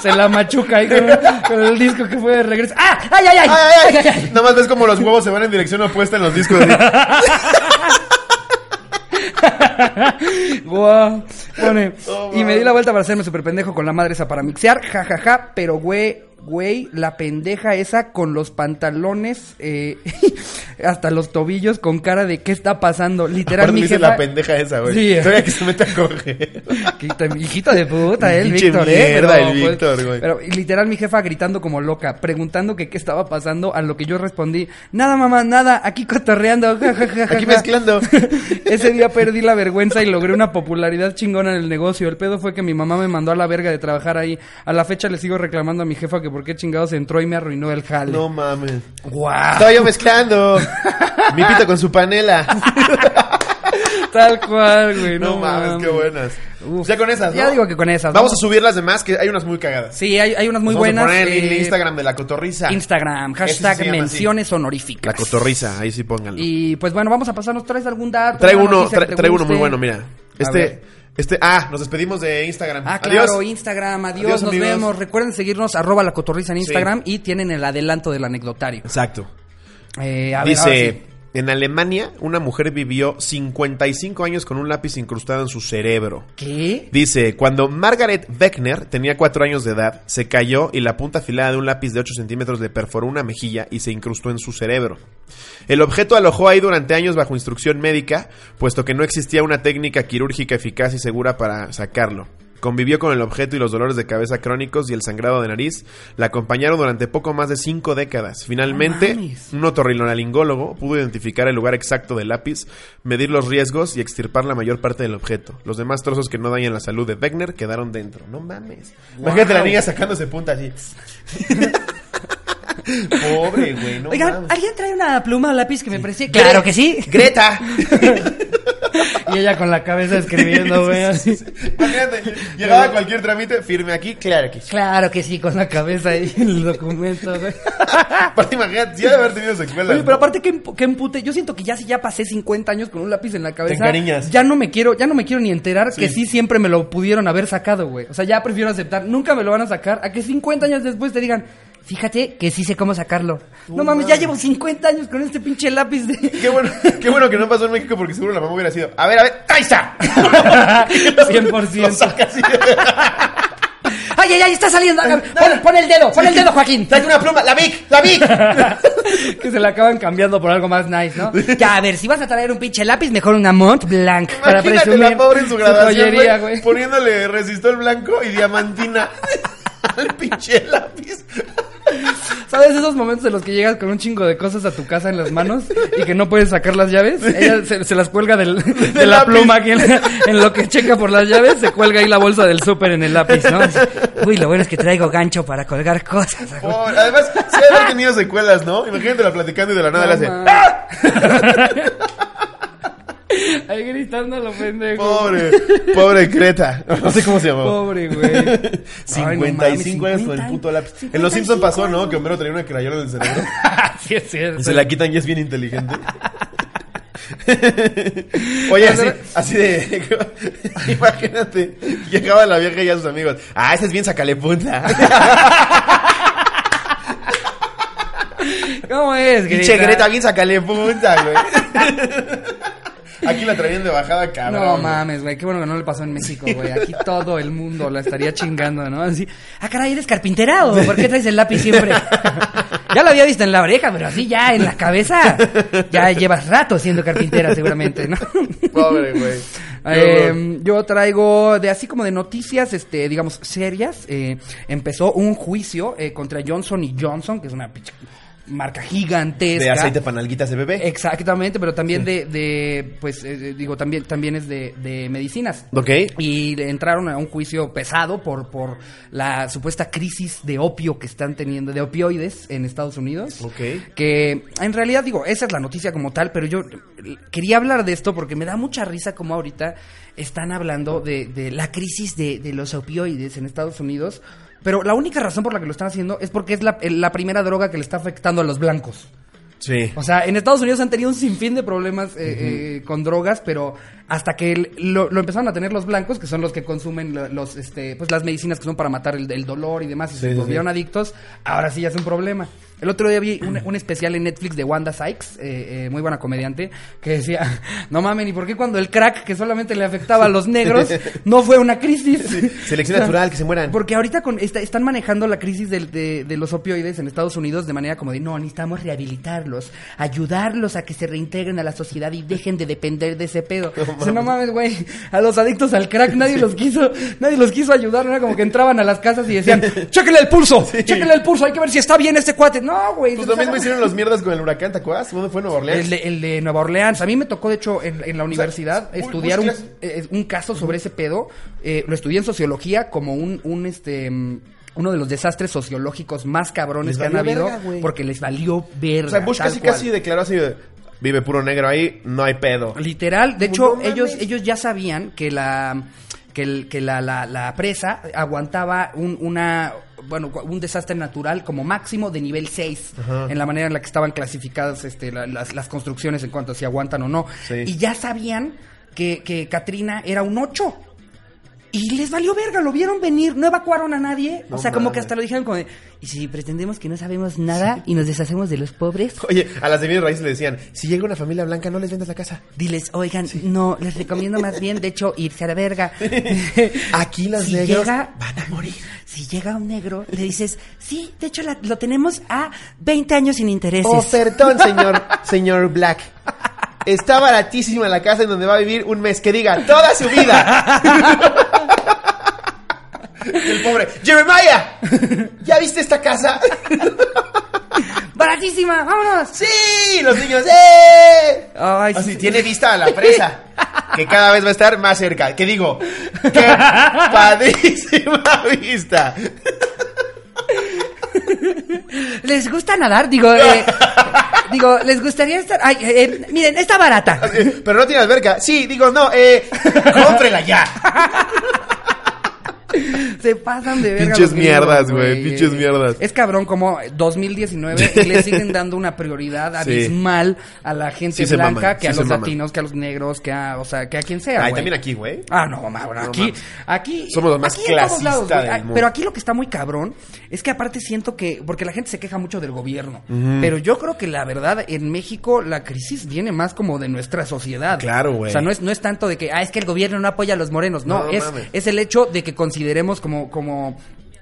Se la machuca ahí con, con el disco que fue de regreso. ¡Ah! ¡Ay, ay, ay! Ay, ay, ay. Nada más ves como los huevos se van en dirección opuesta en los discos. así. Guau. Pone, Oh, y me di la vuelta para hacerme súper pendejo con la madre esa para mixear, jajaja, ja, ja, pero güey, güey, la pendeja esa con los pantalones eh, hasta los tobillos con cara de qué está pasando. Literal, mi dice jefa... la pendeja esa, güey. Sí. Todavía que se mete a coger. Hijito de puta, eh, el Víctor, eh. mierda, el pues, Víctor, güey. Pero literal mi jefa gritando como loca, preguntando que qué estaba pasando, a lo que yo respondí, nada mamá, nada, aquí cotorreando, ja, ja, ja, ja, Aquí ja". mezclando. Ese día perdí la vergüenza y logré una popularidad chingona en el negocio. El pedo fue que mi mamá me mandó a la verga de trabajar ahí. A la fecha le sigo reclamando a mi jefa que por qué chingados entró y me arruinó el jale. No mames. Guau. Estaba yo mezclando. Mi pito con su panela. Tal cual, güey. No, mames, qué buenas. Uf. Ya con esas, ¿no? Ya digo que con esas. Vamos a subir las demás, que hay unas muy cagadas. Sí, hay, hay unas muy Nos vamos buenas. a poner el eh, Instagram de la cotorriza. Instagram, sí hashtag así. menciones honoríficas. La cotorriza, ahí sí pónganlo. Y pues bueno, vamos a pasarnos. ¿Traes algún dato? Traigo una uno, tra- traigo uno muy bueno, mira. Este. Este, ah, nos despedimos de Instagram. Ah, Adiós. claro, Instagram, adiós, Adiós, nos amigos. vemos. Recuerden seguirnos, arroba la cotorriza en Sí. Instagram y tienen el adelanto del anecdotario. Exacto. Eh, a Dice, sí. En Alemania, una mujer vivió 55 años con un lápiz incrustado en su cerebro. ¿Qué? Dice, cuando Margaret Beckner tenía 4 años de edad, se cayó y la punta afilada de un lápiz de 8 centímetros le perforó una mejilla y se incrustó en su cerebro. El objeto alojó ahí durante años bajo instrucción médica, puesto que no existía una técnica quirúrgica eficaz y segura para sacarlo. Convivió con el objeto y los dolores de cabeza crónicos y el sangrado de nariz la acompañaron durante poco más de cinco décadas. Finalmente, un otorrinolaringólogo pudo identificar el lugar exacto del lápiz, medir los riesgos y extirpar la mayor parte del objeto. Los demás trozos que no dañan la salud de Beckner quedaron dentro. No mames. Imagínate la niña sacándose punta así. Pobre, güey, no Oigan, mames. ¿alguien trae una pluma o lápiz que me precie? Claro que sí. Greta. Y ella con la cabeza escribiendo, güey, así. Imagínate, llegaba a cualquier trámite, firme aquí, claro que sí. Claro que sí, con la cabeza ahí en el documento, güey. Aparte, imagínate, ha de haber tenido secuelas. Oye, ¿no? pero aparte que, que empute, yo siento que ya si ya pasé 50 años con un lápiz en la cabeza, encariñas. ya no me quiero, ya no me quiero ni enterar que sí siempre me lo pudieron haber sacado, güey. O sea, ya prefiero aceptar, nunca me lo van a sacar, a que 50 años después te digan, fíjate que sí sé cómo sacarlo. No mames, ya llevo 50 años con este pinche lápiz de Qué bueno, qué bueno que no pasó en México porque seguro la mamá hubiera sido. A ver, a ver, ¡ahí está! 100%. Lo saca así. Ay, ay, ay, está saliendo. Pon, pon el dedo, pon el dedo, Joaquín. Trae una pluma, la Vic, la Vic. que se la acaban cambiando por algo más nice, ¿no? Ya, a ver, si vas a traer un pinche lápiz, mejor una Mont Blanc. Para Imagínate presumir la pobre en su graduación, joyería, güey, poniéndole resistol blanco y diamantina al pinche lápiz. ¿Sabes esos momentos en los que llegas con un chingo de cosas a tu casa en las manos y que no puedes sacar las llaves? Ella se, se las cuelga del, de la lápiz. pluma en, en lo que checa por las llaves, se cuelga ahí la bolsa del súper en el lápiz, ¿no? Uy, lo bueno es que traigo gancho para colgar cosas. Además, sí haber tenido secuelas, ¿no? Imagínate la platicando y de la nada le hace. ¡Ah! Ahí gritando a lo pendejo. Pobre, pobre Creta. No sé cómo se llamaba. Pobre, güey. Ay, 55 no años con el 50 puto lápiz. En Los Simpsons pasó, ¿no? Que Homero tenía una crayola en el cerebro. sí, es cierto. Se la quitan y es bien inteligente. Oye, así, así de. Imagínate, llegaba la vieja y a sus amigos. Ah, ese es bien sacale punta. ¿Cómo es, Pinche Greta, bien sacale punta, güey. Aquí la traían de bajada, cabrón. No mames, güey, qué bueno que no le pasó en México, güey. Aquí todo el mundo la estaría chingando, ¿no? Así, ah, caray, ¿eres carpintera o por qué traes el lápiz siempre? ya lo había visto en la oreja, pero así ya en la cabeza. Ya llevas rato siendo carpintera, seguramente, ¿no? Pobre, güey. Eh, yo traigo de así como de noticias, este, digamos, serias. Eh, empezó un juicio eh, contra Johnson y Johnson, que es una pinche marca gigantesca. de aceite panalguitas de bebé. Exactamente, pero también de, de pues, eh, digo, también, también es de, de medicinas. Ok. Y entraron a un juicio pesado por, por la supuesta crisis de opio que están teniendo, de opioides en Estados Unidos. Ok. Que en realidad, digo, esa es la noticia como tal, pero yo quería hablar de esto porque me da mucha risa como ahorita están hablando de, de la crisis de, de los opioides en Estados Unidos. Pero la única razón por la que lo están haciendo es porque es la, la primera droga que le está afectando a los blancos. Sí. O sea, en Estados Unidos han tenido un sinfín de problemas eh, eh, con drogas, pero hasta que el- lo, lo empezaron a tener los blancos, que son los que consumen lo- los, este, pues las medicinas que son para matar el, el dolor y demás, y Sí, se sí, volvieron adictos, ahora sí ya es un problema. El otro día vi un, un especial en Netflix de Wanda Sykes, eh, eh, muy buena comediante, que decía, no mamen, ¿y por qué cuando el crack, que solamente le afectaba a los negros, no fue una crisis? Selección natural, que se mueran. Porque ahorita con, está- están manejando la crisis del- de, de los opioides en Estados Unidos de manera como de, no, necesitamos rehabilitarlos, ayudarlos a que se reintegren a la sociedad y dejen de depender de ese pedo. No mames, güey, a los adictos al crack nadie los quiso, nadie los quiso ayudar, no era como que entraban a las casas y decían, chéquenle el pulso, chéquenle el pulso, hay que ver si está bien este cuate. No, güey. Pues o sea, también me hicieron los mierdas con el huracán, ¿te acuerdas? ¿Dónde fue Nueva Orleans? el de, el de Nueva Orleans. A mí me tocó, de hecho, en, en la universidad estudiar un, clase. eh, un caso sobre ese pedo. Eh, lo estudié en sociología como un, un este... Uno de los desastres sociológicos más cabrones que han habido verga, porque les valió verga. O sea, Bush casi cual. casi declaró así de, vive puro negro ahí, no hay pedo. Literal, de hecho, No ellos, ellos ya sabían que la que, el- que la, la- la presa aguantaba un, una bueno, un desastre natural como máximo de nivel 6 en la manera en la que estaban clasificadas este, la- las, las construcciones en cuanto a si aguantan o no. Sí. Y ya sabían que, que Katrina era un 8. Y les valió verga, lo vieron venir, no evacuaron a nadie. No o sea, como que hasta lo dijeron como de, ¿y si pretendemos que no sabemos nada y nos deshacemos de los pobres? Oye, a las de bienes raíces le decían, si llega una familia blanca, no les vendas la casa. Diles, oigan, no, les recomiendo más bien, de hecho, irse a la verga. Aquí los Si negros llega- van a morir. Si llega un negro, le dices, sí, de hecho la- lo tenemos a 20 años sin intereses. Ofertón, señor, señor Black. Está baratísima la casa en donde va a vivir un mes. Que diga, toda su vida. El pobre, Jeremiah, ¿ya viste esta casa? ¡Baratísima! ¡Vámonos! Sí, los niños, ¡eh! Ay, Así, sí. tiene vista a la presa. Que cada vez va a estar más cerca. Que digo, qué padrísima vista. ¿Les gusta nadar? Digo, eh, digo, ¿les gustaría estar...? Ay, eh, eh, miren, está barata. Pero no tiene alberca. Sí, digo, no, eh, cómprela ya. Se pasan de verga. Pinches mierdas, güey, pinches mierdas. Es cabrón como 2019 y le siguen dando una prioridad Sí. abismal a la gente Sí blanca que a sí los latinos, que a los negros, que a, o sea, que a quien sea, Ay, güey. también aquí, güey. Ah, no, ma, bueno, No aquí, aquí. Somos los más aquí en todos clasistas Ah. Pero aquí lo que está muy cabrón es que aparte siento que, porque la gente se queja mucho del gobierno, pero yo creo que la verdad en México la crisis viene más como de nuestra sociedad. Claro, güey. O sea, no es, no es tanto de que, ah, es que el gobierno no apoya a los morenos, no, No, es, mames. es el hecho de que consideremos como, como,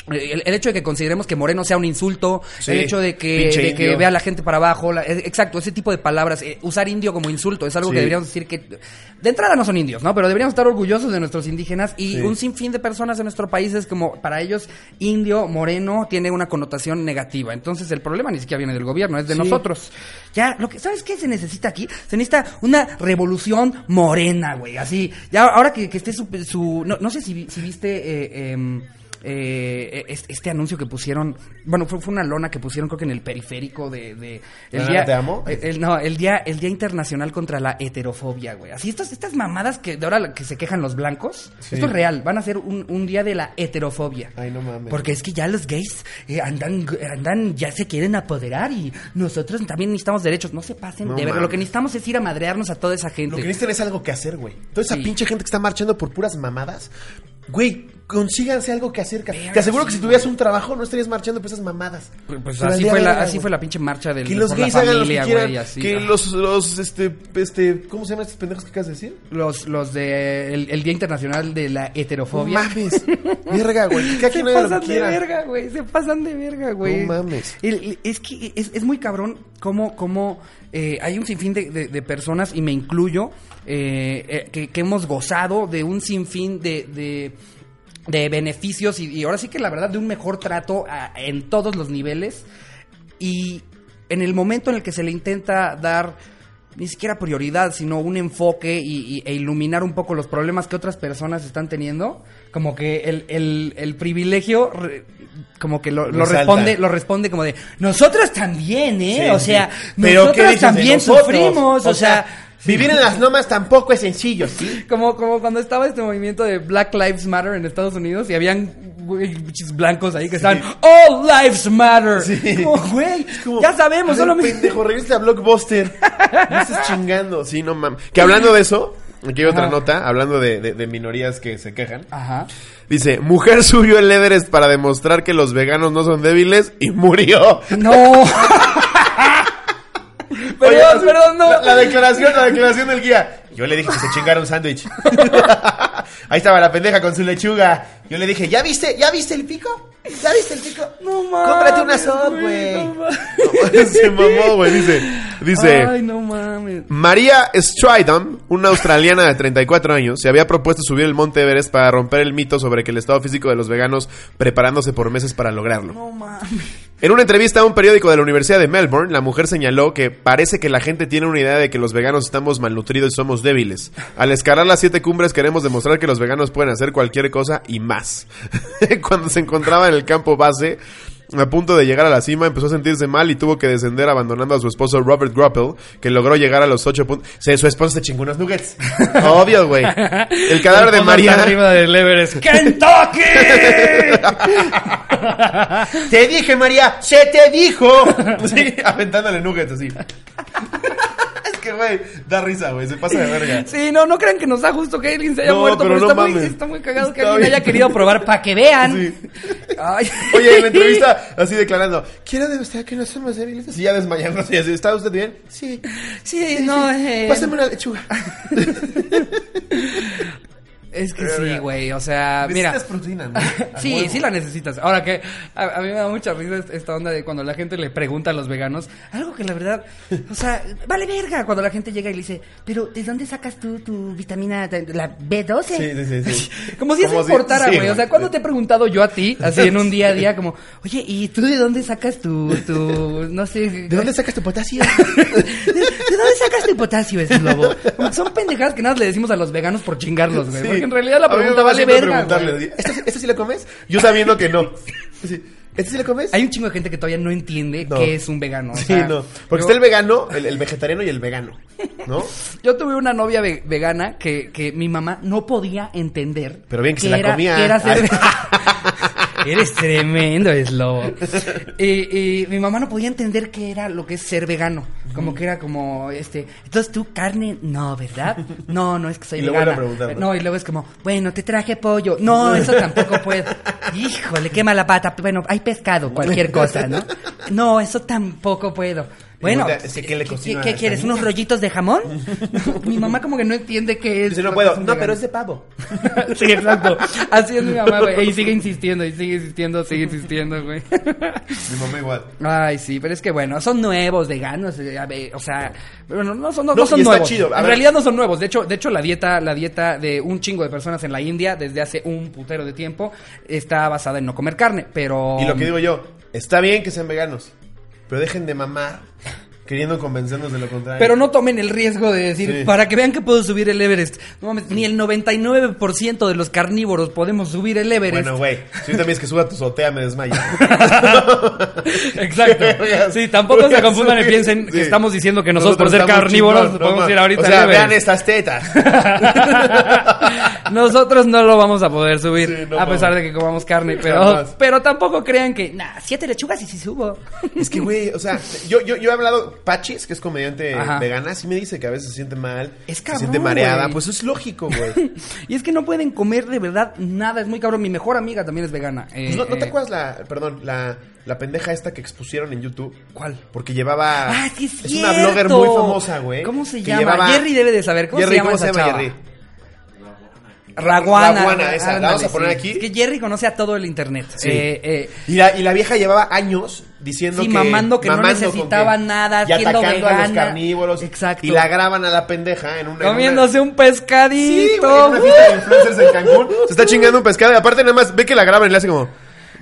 el, el hecho de que consideremos que moreno sea un insulto, Sí, el hecho de que, de vea a la gente para abajo, la- eh, exacto, ese tipo de palabras, eh, usar indio como insulto es algo Sí. que deberíamos decir que de entrada no son indios, ¿no? Pero deberíamos estar orgullosos de nuestros indígenas y Sí. un sinfín de personas en nuestro país es como para ellos indio, moreno tiene una connotación negativa. Entonces el problema ni siquiera viene del gobierno, es de nosotros. Ya, lo que ¿sabes qué se necesita aquí? Se necesita una revolución morena, güey, así. Ya ahora que, que esté su, su- no, no sé si, si viste eh, em, eh, es- este anuncio que pusieron, bueno, fue, fue una lona que pusieron creo que en el periférico de, de el ¿La día, te amo? eh, el, no, el día, el día internacional contra la heterofobia, güey. Así estas, estas mamadas que de ahora que se quejan los blancos, Sí. esto es real, van a ser un, un día de la heterofobia. Ay, no mames. Porque es que ya los gays eh, andan, andan, ya se quieren apoderar y nosotros también necesitamos derechos. No se pasen No de ver. Lo que necesitamos es ir a madrearnos a toda esa gente. Lo que necesitan es algo que hacer, güey. Toda esa Sí. pinche gente que está marchando por puras mamadas. Güey, consíganse algo que hacer. Te aseguro que si tuvieras un trabajo no estarías marchando por esas mamadas. Pues Se así fue, la, así fue la pinche marcha del Que los por la gays hagan lo que familia, quieran. güey, así. que los, los, este, este, ¿cómo se llaman estos pendejos que acabas de decir? los, los de el, el Día Internacional de la No Heterofobia. mames. Verga, güey. Que Se haga lo pasan de verga, güey. Se pasan de verga, güey. No mames. El- el- es que es, es muy cabrón cómo, cómo eh, hay un sinfín de, de- de personas, y me incluyo, eh, eh, que, que hemos gozado de un sinfín de... de de beneficios y, y ahora sí que la verdad de un mejor trato a- en todos los niveles y en el momento en el que se le intenta dar ni siquiera prioridad, sino un enfoque y, y- e iluminar un poco los problemas que otras personas están teniendo, como que el, el- el privilegio re- como que lo, responde, lo responde como de nosotros también, ¿eh? Sí, o sea, sí. Pero ¿qué nosotros también nosotros? sufrimos, o, sea, Vivir en las lomas tampoco es sencillo, ¿sí? como, como cuando estaba este movimiento de Black Lives Matter en Estados Unidos y habían pinches blancos ahí que estaban All Lives Matter. Sí. Como, güey, como, ya sabemos, solo me... pendejo, regresa a Blockbuster. No estás chingando. Sí, no mames. Que hablando de eso, aquí hay otra nota, hablando de, de- de minorías que se quejan. Ajá. Dice, mujer subió el Everest para demostrar que los veganos no son débiles y murió. No. Oye, perdón, así, perdón, no. La, la declaración, la declaración del guía. Yo le dije que se chingara un sándwich. Ahí estaba la pendeja con su lechuga. Yo le dije, ¿ya viste? ¿Ya viste el pico? ¿Ya viste el pico? No mames. Cómprate una sod, güey, güey. no mames. No, se mamó, güey. Dice, dice. Ay, no mames. María Stridham, una australiana de 34 años, se había propuesto subir el monte Everest para romper el mito sobre que el estado físico de los veganos preparándose por meses para lograrlo. No mames. En una entrevista a un periódico de la Universidad de Melbourne, la mujer señaló que parece que la gente tiene una idea de que los veganos estamos malnutridos y somos débiles. Al escalar las siete cumbres queremos demostrar que los veganos pueden hacer cualquier cosa y más. Cuando se encontraba en el campo base, a punto de llegar a la cima, empezó a sentirse mal y tuvo que descender abandonando a su esposo Robert Gruppel, que logró llegar a los ocho puntos. Se- Su esposo se chingó unos nuggets. Obvio, güey. El cadáver de María... arriba del Everest. ¡Kentucky! Te dije, María, se te dijo. Sí, aventándole nuggets así. Güey, da risa, güey, se pasa de verga. Sí, no, no crean que nos da justo que alguien se haya No, muerto, pero pero, no está, muy, mames. está muy cagado que alguien bien. haya querido probar para que vean. Sí. Ay. Oye, en la entrevista, así declarando, quiero demostrar que no somos débiles. Y ya desmayándose, así, ¿está usted bien? Sí. Sí, no, eh, Pásame una lechuga. Es que sí, Verga. güey, o sea, mira. Necesitas proteína, ¿no? A Sí, huevo. sí la necesitas. Ahora que a, a mí me da mucha risa esta onda de cuando la gente le pregunta a los veganos, algo que la verdad, o sea, vale verga cuando la gente llega y le dice, pero ¿de dónde sacas tú tu vitamina, la B12? Sí, sí, sí, sí. Como si eso importara, sí, güey. o sea, cuando te he preguntado yo a ti, así en un día a día, como, oye, ¿y tú de dónde sacas tu, tu, no sé... ¿De dónde sacas tu potasio? ¿De, de dónde sacas tu potasio, es lobo? Como que son pendejadas que nada le decimos a los veganos por chingarlos, güey. En realidad la pregunta va vale verga, preguntarle, güey. ¿Esto, ¿Esto sí lo comes? Yo sabiendo que no. Sí. ¿Este sí lo comes? Hay un chingo de gente que todavía no entiende No. qué es un vegano. o Sí, sea, no. Porque yo, está el vegano, el, el vegetariano y el vegano. ¿No? yo tuve una novia ve- vegana que, que mi mamá no podía entender. Pero bien que se la era- comía. que era ser- Ay. Eres tremendo, es lobo. Y, y mi mamá no podía entender qué era lo que es ser vegano. Como que era como, este, entonces tú carne, no, ¿verdad? No, no es que soy Y vegana. No, y luego es como, bueno, te traje pollo. No, eso tampoco puedo. Híjole, quema la pata. Bueno, hay pescado, cualquier cosa, ¿no? No, eso tampoco puedo. Bueno, ¿qué le cocino a ¿qué esta quieres? ¿Unos rollitos de jamón? Mi mamá como que no entiende qué es. Dice, no puedo. No, pero es de pavo. sí, exacto. Así es mi mamá, güey. Y sigue insistiendo, y sigue insistiendo, sigue insistiendo, güey. Mi mamá igual. Ay, sí, pero es que bueno, son nuevos veganos, eh, o sea, bueno, no son, no, No, no son está nuevos. chido, en realidad no son nuevos. De hecho, de hecho la dieta, la dieta de un chingo de personas en la India desde hace un putero de tiempo está basada en no comer carne, pero Y lo que digo yo, está bien que sean veganos, pero dejen de mamar queriendo convencernos de lo contrario. Pero no tomen el riesgo de decir, Sí. para que vean que puedo subir el Everest. No mames, ni el 99% de los carnívoros podemos subir el Everest. Bueno, güey, si ahorita me dices que suba tu azotea, me desmayo. Exacto. Sí, tampoco se confundan y piensen que estamos diciendo que nosotros, por ser carnívoros chingón, no podemos mames. ir ahorita O sea, al Everest. vean estas tetas. Nosotros no lo vamos a poder subir, Sí, no a pesar de que comamos carne, pero, Jamás. pero tampoco crean que, nah, siete lechugas y si subo. Es que, güey, o sea, yo, yo, yo he hablado, Pachis, que es comediante Ajá. vegana, sí me dice que a veces se siente mal, Es se cabrón, siente mareada. Pues es lógico, güey. y es que no pueden comer de verdad nada, es muy cabrón. Mi mejor amiga también es vegana. eh, Pues no, ¿no te eh, acuerdas la, perdón, la, la pendeja esta que expusieron en YouTube? ¿Cuál? Porque llevaba... Ah, sí es una blogger muy famosa, güey. ¿Cómo se llama? llevaba- Jerry debe de saber. ¿Cómo Jerry, se llama ¿cómo se chava? Jerry? Raguana. Raguana, esa, la vamos a poner sí. aquí. Es que Jerry conoce a todo el internet. Sí. Eh, eh, Y la, y la vieja llevaba años diciendo Sí, que... mamando que no mamando necesitaba nada, Y atacando a los carnívoros. Exacto. Y la graban a la pendeja en una... en una- comiéndose un pescadito. Sí, güey, en una fiesta de influencers en Cancún. Se está chingando un pescado. Y aparte nada más ve que la graban y le hace como...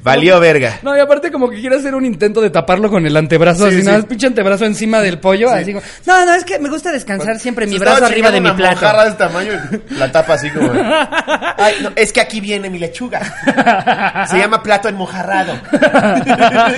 Valió verga. No, y aparte como que quiere hacer un intento de taparlo con el antebrazo, Sí, así sí. nada más pinche antebrazo encima del pollo, así como, no, no, es que me gusta descansar siempre mi Se brazo estaba arriba de mi chingando una plato. mojarra de este tamaño y la tapa así como... Ay, no, es que aquí viene mi lechuga. Se llama plato enmojarrado.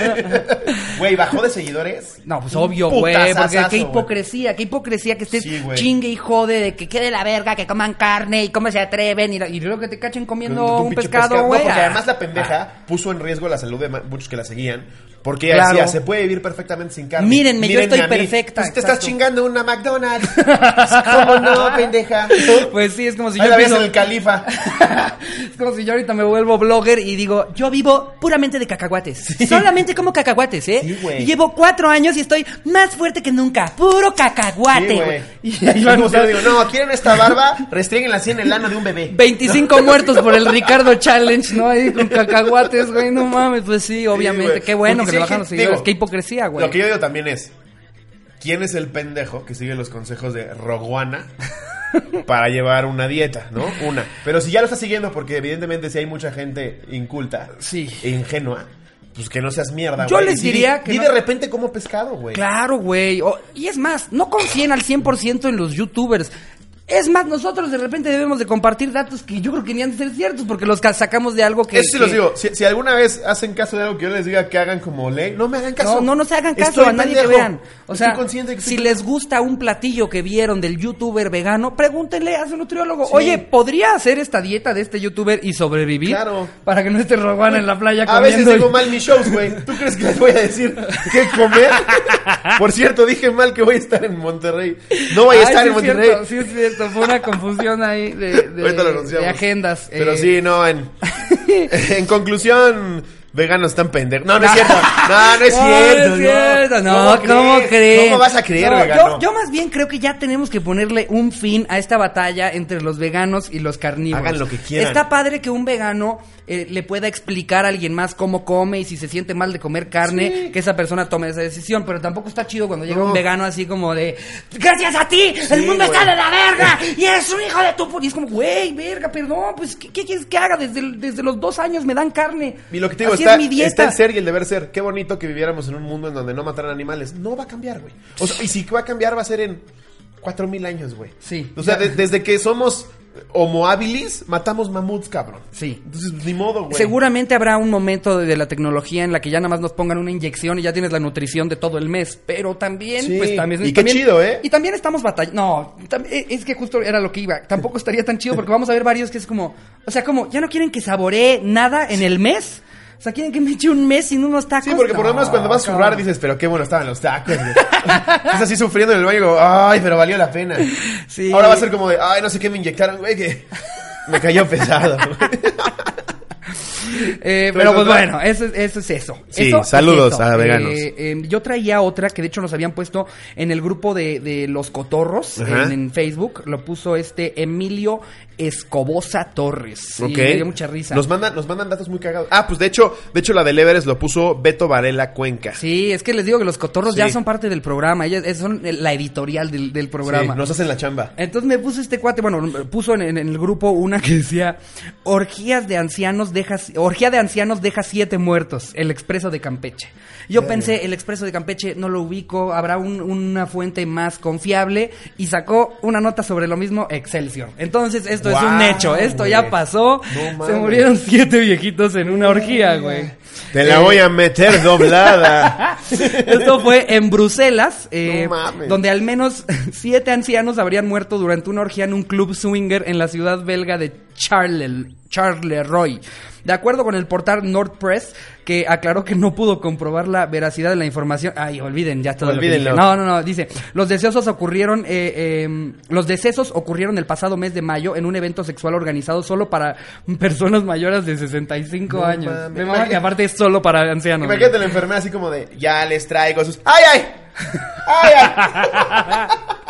Güey, bajó de seguidores. No, pues obvio, güey, porque qué hipocresía, qué hipocresía que estés Sí, chingue y jode de que quede la verga, que coman carne y cómo se atreven y, y luego que te cachen comiendo un, pescado, No, güey. porque ah. además la pendeja puso en riesgo la salud de muchos que la seguían. Porque ella Claro. decía, se puede vivir perfectamente sin carne. Mírenme, yo estoy perfecta, Pues te estás chingando una McDonald's. ¿Cómo no, pendeja? Pues sí, es como si Ahí yo la ves empiezo- el califa. es como si yo ahorita me vuelvo blogger y digo, yo vivo puramente de cacahuates. Solamente como cacahuates, ¿eh? Sí, güey. y llevo cuatro años y estoy más fuerte que nunca. Puro cacahuate, Sí, y ahí si yo digo, no, quieren esta barba, restríguenla así en el ano de un bebé. 25 muertos por el Ricardo Challenge, ¿no? Ahí con cacahuates, güey, no mames, pues sí, obviamente. Qué bueno que bajan los seguidores. digo, Qué hipocresía, güey. Lo que yo digo también es, ¿quién es el pendejo que sigue los consejos de Roguana para llevar una dieta, no? Una. Pero si ya lo está siguiendo, porque evidentemente si hay mucha gente inculta Sí. e ingenua, pues que no seas mierda, Yo güey. les Y di- diría que no- de repente como pescado, güey. Claro, güey. O- y es más, no confíen al 100% en los youtubers. Es más, nosotros de repente debemos de compartir datos que yo creo que ni han de ser ciertos, porque los ca- sacamos de algo que... Eso sí que- los digo. Si, si alguna vez hacen caso de algo que yo les diga que hagan como ley, no me hagan caso. No, no, no se hagan caso Estoy a nadie que pendejo. vean. O Estoy sea, que si les gusta un platillo que vieron del youtuber vegano, pregúntenle a su nutriólogo. Sí. Oye, ¿podría hacer esta dieta de este youtuber y sobrevivir? Claro. Para que no esté Rogan en la playa A veces comiendo. digo mal mis shows, güey. ¿Tú crees que les voy a decir qué comer? Por cierto, dije mal que voy a estar en Monterrey. No voy a Ay, estar sí en es Monterrey. cierto, sí es cierto, fue una confusión ahí de, agendas. Pero eh. sí, no, en, en conclusión, veganos están pendejos. No, no es cierto. No, no es cierto. No, es cierto. No, ¿cómo, crees? ¿Cómo vas a creer, No, vegano? Yo, yo más bien creo que ya tenemos que ponerle un fin a esta batalla entre los veganos y los carnívoros. Hagan lo que quieran. Está padre que un vegano eh, le pueda explicar a alguien más cómo come y si se siente mal de comer carne, Sí. que esa persona tome esa decisión. Pero tampoco está chido cuando llega No. un vegano así como de, gracias a ti, el mundo güey. está de la verga y eres un hijo de tu... pu-". Y es como, güey, verga, perdón, pues, ¿qué, qué quieres que haga? Desde, desde los dos años me dan carne. Y lo que te digo, Así está, es mi dieta. está el ser y el deber ser. Qué bonito que viviéramos en un mundo en donde no mataran animales. No va a cambiar, güey. O sea, y si va a cambiar va a ser en cuatro mil años, güey. Sí. O sea, de- desde que somos homo habilis, matamos mamuts, cabrón. Sí. Entonces, ni modo, güey. Seguramente habrá un momento de, de la tecnología en la que ya nada más nos pongan una inyección y ya tienes la nutrición de todo el mes. Pero también, Sí, pues también. y qué chido, ¿eh? Y también estamos batallando. No, eh, es que justo era lo que iba. Tampoco estaría tan chido porque vamos a ver varios que es como. O sea, como, ¿ya no quieren que saboree nada en el mes? O sea, quieren que me eche un mes sin unos tacos. Sí, porque por lo menos No, cuando vas a zurrar dices, pero qué bueno estaban los tacos, güey. Estás así sufriendo en el baño y digo, ay, pero valió la pena. Sí. Ahora va a ser como de, ay, no sé qué me inyectaron, güey, que me cayó pesado. Eh, Pero pues bueno, eso, es- eso es eso. Sí, Eso es saludos eso. a veganos. Eh, eh, yo traía otra que de hecho nos habían puesto en el grupo de, de los cotorros en Facebook. Lo puso este Emilio Escobosa Torres. Ok. me dio mucha risa. Nos mandan, nos mandan datos muy cagados. Ah, pues de hecho, de hecho la del Everest lo puso Beto Varela Cuenca. Sí, es que les digo que los cotorros ya Sí. son parte del programa. Ellos es- son la editorial del, del programa. Sí, nos hacen la chamba. Entonces me puso este cuate, bueno, puso en, el grupo una que decía, orgías de ancianos deja, orgía de ancianos deja siete muertos, el expreso de Campeche. Yo pensé, el expreso de Campeche no lo ubico, habrá un- una fuente más confiable y sacó una nota sobre lo mismo, Excelsior. Entonces esto es un hecho, esto ya pasó, No se murieron siete viejitos en una orgía, güey. Te la Eh, voy a meter doblada. Esto fue en Bruselas, eh, No donde al menos siete ancianos habrían muerto durante una orgía en un club swinger en la ciudad belga de Charle- Charleroi. De acuerdo con el portal Nord Press, que aclaró que no pudo comprobar la veracidad de la información. Ay, olviden ya todo lo que Olvídenlo. dije. No, no, no. Dice, los decesos ocurrieron, eh, eh, los decesos ocurrieron el pasado mes de mayo en un evento sexual organizado solo para personas mayores de 65 No años. Me que aparte es solo para ancianos. Imagínate la enfermera así como de, ya les traigo sus... ¡Ay, ay! ¡Ay, ay!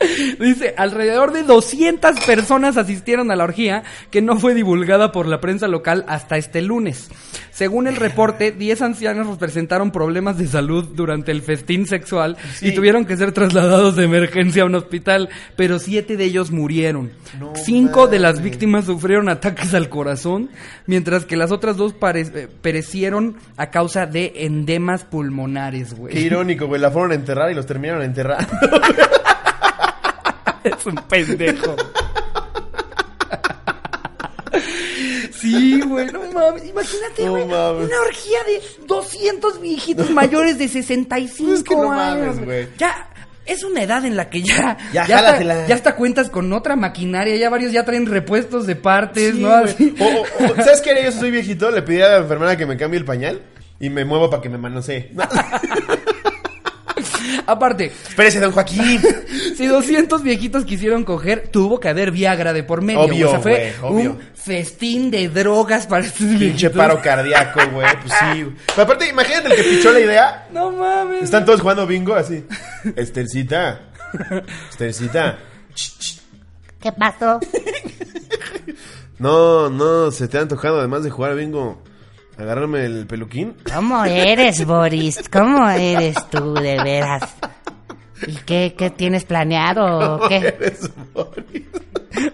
Dice, alrededor de 200 personas asistieron a la orgía que no fue divulgada por la prensa local hasta este lunes. Según el reporte, 10 ancianos presentaron problemas de salud durante el festín sexual y tuvieron que ser trasladados de emergencia a un hospital, pero 7 de ellos murieron. No 5 de las víctimas sufrieron ataques al corazón, mientras que las otras dos eh, perecieron a causa de endemas pulmonares, güey. Qué irónico, güey. La fueron a enterrar y los terminaron enterrando. Es un pendejo. Sí, güey, no mames. Imagínate, güey. una orgía de 200 viejitos mayores de 65 Es que no años. mames, güey. Ya. Es una edad en la que ya. Ya, hasta, jálatela. ya hasta cuentas con otra maquinaria. Ya varios ya traen repuestos de partes, Sí, ¿no? Así. O- o- o, ¿Sabes qué yo soy viejito? Le pediría a la enfermera que me cambie el pañal y me muevo para que me manosee. Aparte, Espérese, don Joaquín. si 200 viejitos quisieron coger, tuvo que haber Viagra de por medio. Obvio, o sea, fue güey, obvio. un festín de drogas para estos Pinche viejitos. paro cardíaco, güey. Pues sí. Pero aparte, imagínate el que pichó la idea. No mames. Están todos jugando bingo así. Estercita. Estercita. ¿Qué pasó? No, no, se te ha antojado además de jugar bingo. Agarrarme el peluquín. ¿Cómo eres, Boris? ¿Cómo eres tú, de veras? ¿Y qué, qué tienes planeado o qué? Eres Boris.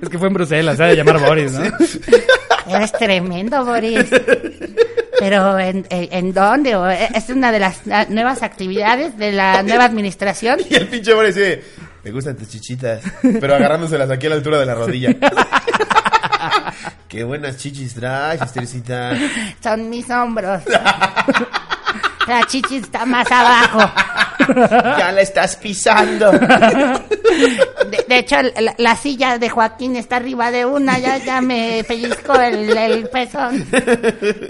Es que fue en Bruselas, se ha de llamar Boris, ¿no? Eres tremendo, Boris. Pero ¿en, en, en dónde? ¿O ¿Es una de las nuevas actividades de la nueva administración? Y el pinche Boris dice, Me gustan tus chichitas. Pero agarrándoselas aquí a la altura de la rodilla. Qué buenas chichis traes, Estercita. Son mis hombros. La chichi está más abajo. Ya la estás pisando. De, de hecho, la, la silla de Joaquín está arriba de una, ya, ya me pellizco el, el pezón.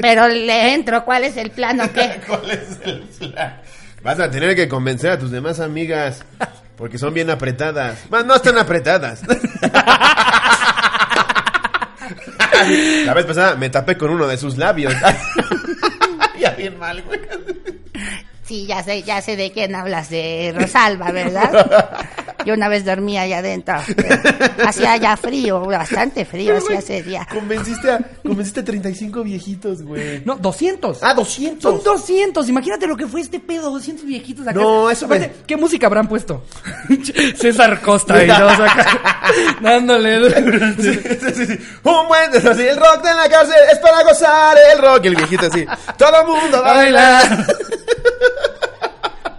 Pero le entro, ¿cuál es el plano? ¿Qué? ¿Cuál es el plan? Vas a tener que convencer a tus demás amigas. Porque son bien apretadas. Más no están apretadas. La vez pasada me tapé con uno de sus labios. ya bien mal, güey. Sí, ya sé, ya sé de quién hablas, de Rosalba, ¿verdad? Yo una vez dormía allá adentro. Hacía ya frío, bastante frío hacía ese día. Convenciste a, convenciste a 35 viejitos, güey. No, 200. Ah, 200. Son 200. Imagínate lo que fue este pedo, 200 viejitos acá. No, eso me- Aparte, ¿Qué música habrán puesto? César Costa y todos acá dándole duro. Sí, sí, sí, sí. Un buen así, el rock de la cárcel es para gozar el rock. Y el viejito así. Todo el mundo va a bailar. Baila. Todo el mundo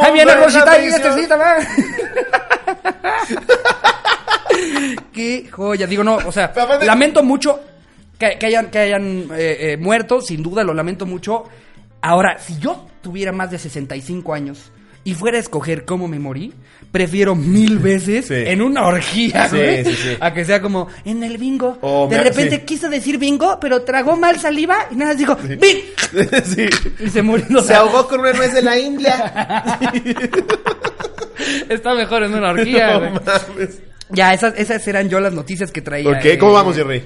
Ahí viene Rosita y este va. Qué joya. Digo, no, o sea, lamento mucho que, que hayan, que hayan eh, eh, muerto, sin duda lo lamento mucho. Ahora, si yo tuviera más de 65 años y fuera a escoger cómo me morí, prefiero mil veces Sí. en una orgía, Sí, güey, sí, sí. a que sea como en el bingo. De me- repente sí. quiso decir bingo, pero tragó mal saliva y nada más dijo ¡Bing! Sí. Y se murió. Se ahogó con una nuez de la India. Está mejor en una orgía, No güey. mames. Ya, esas, esas eran yo las noticias que traía. Ok, ¿cómo eh, vamos, Jerry?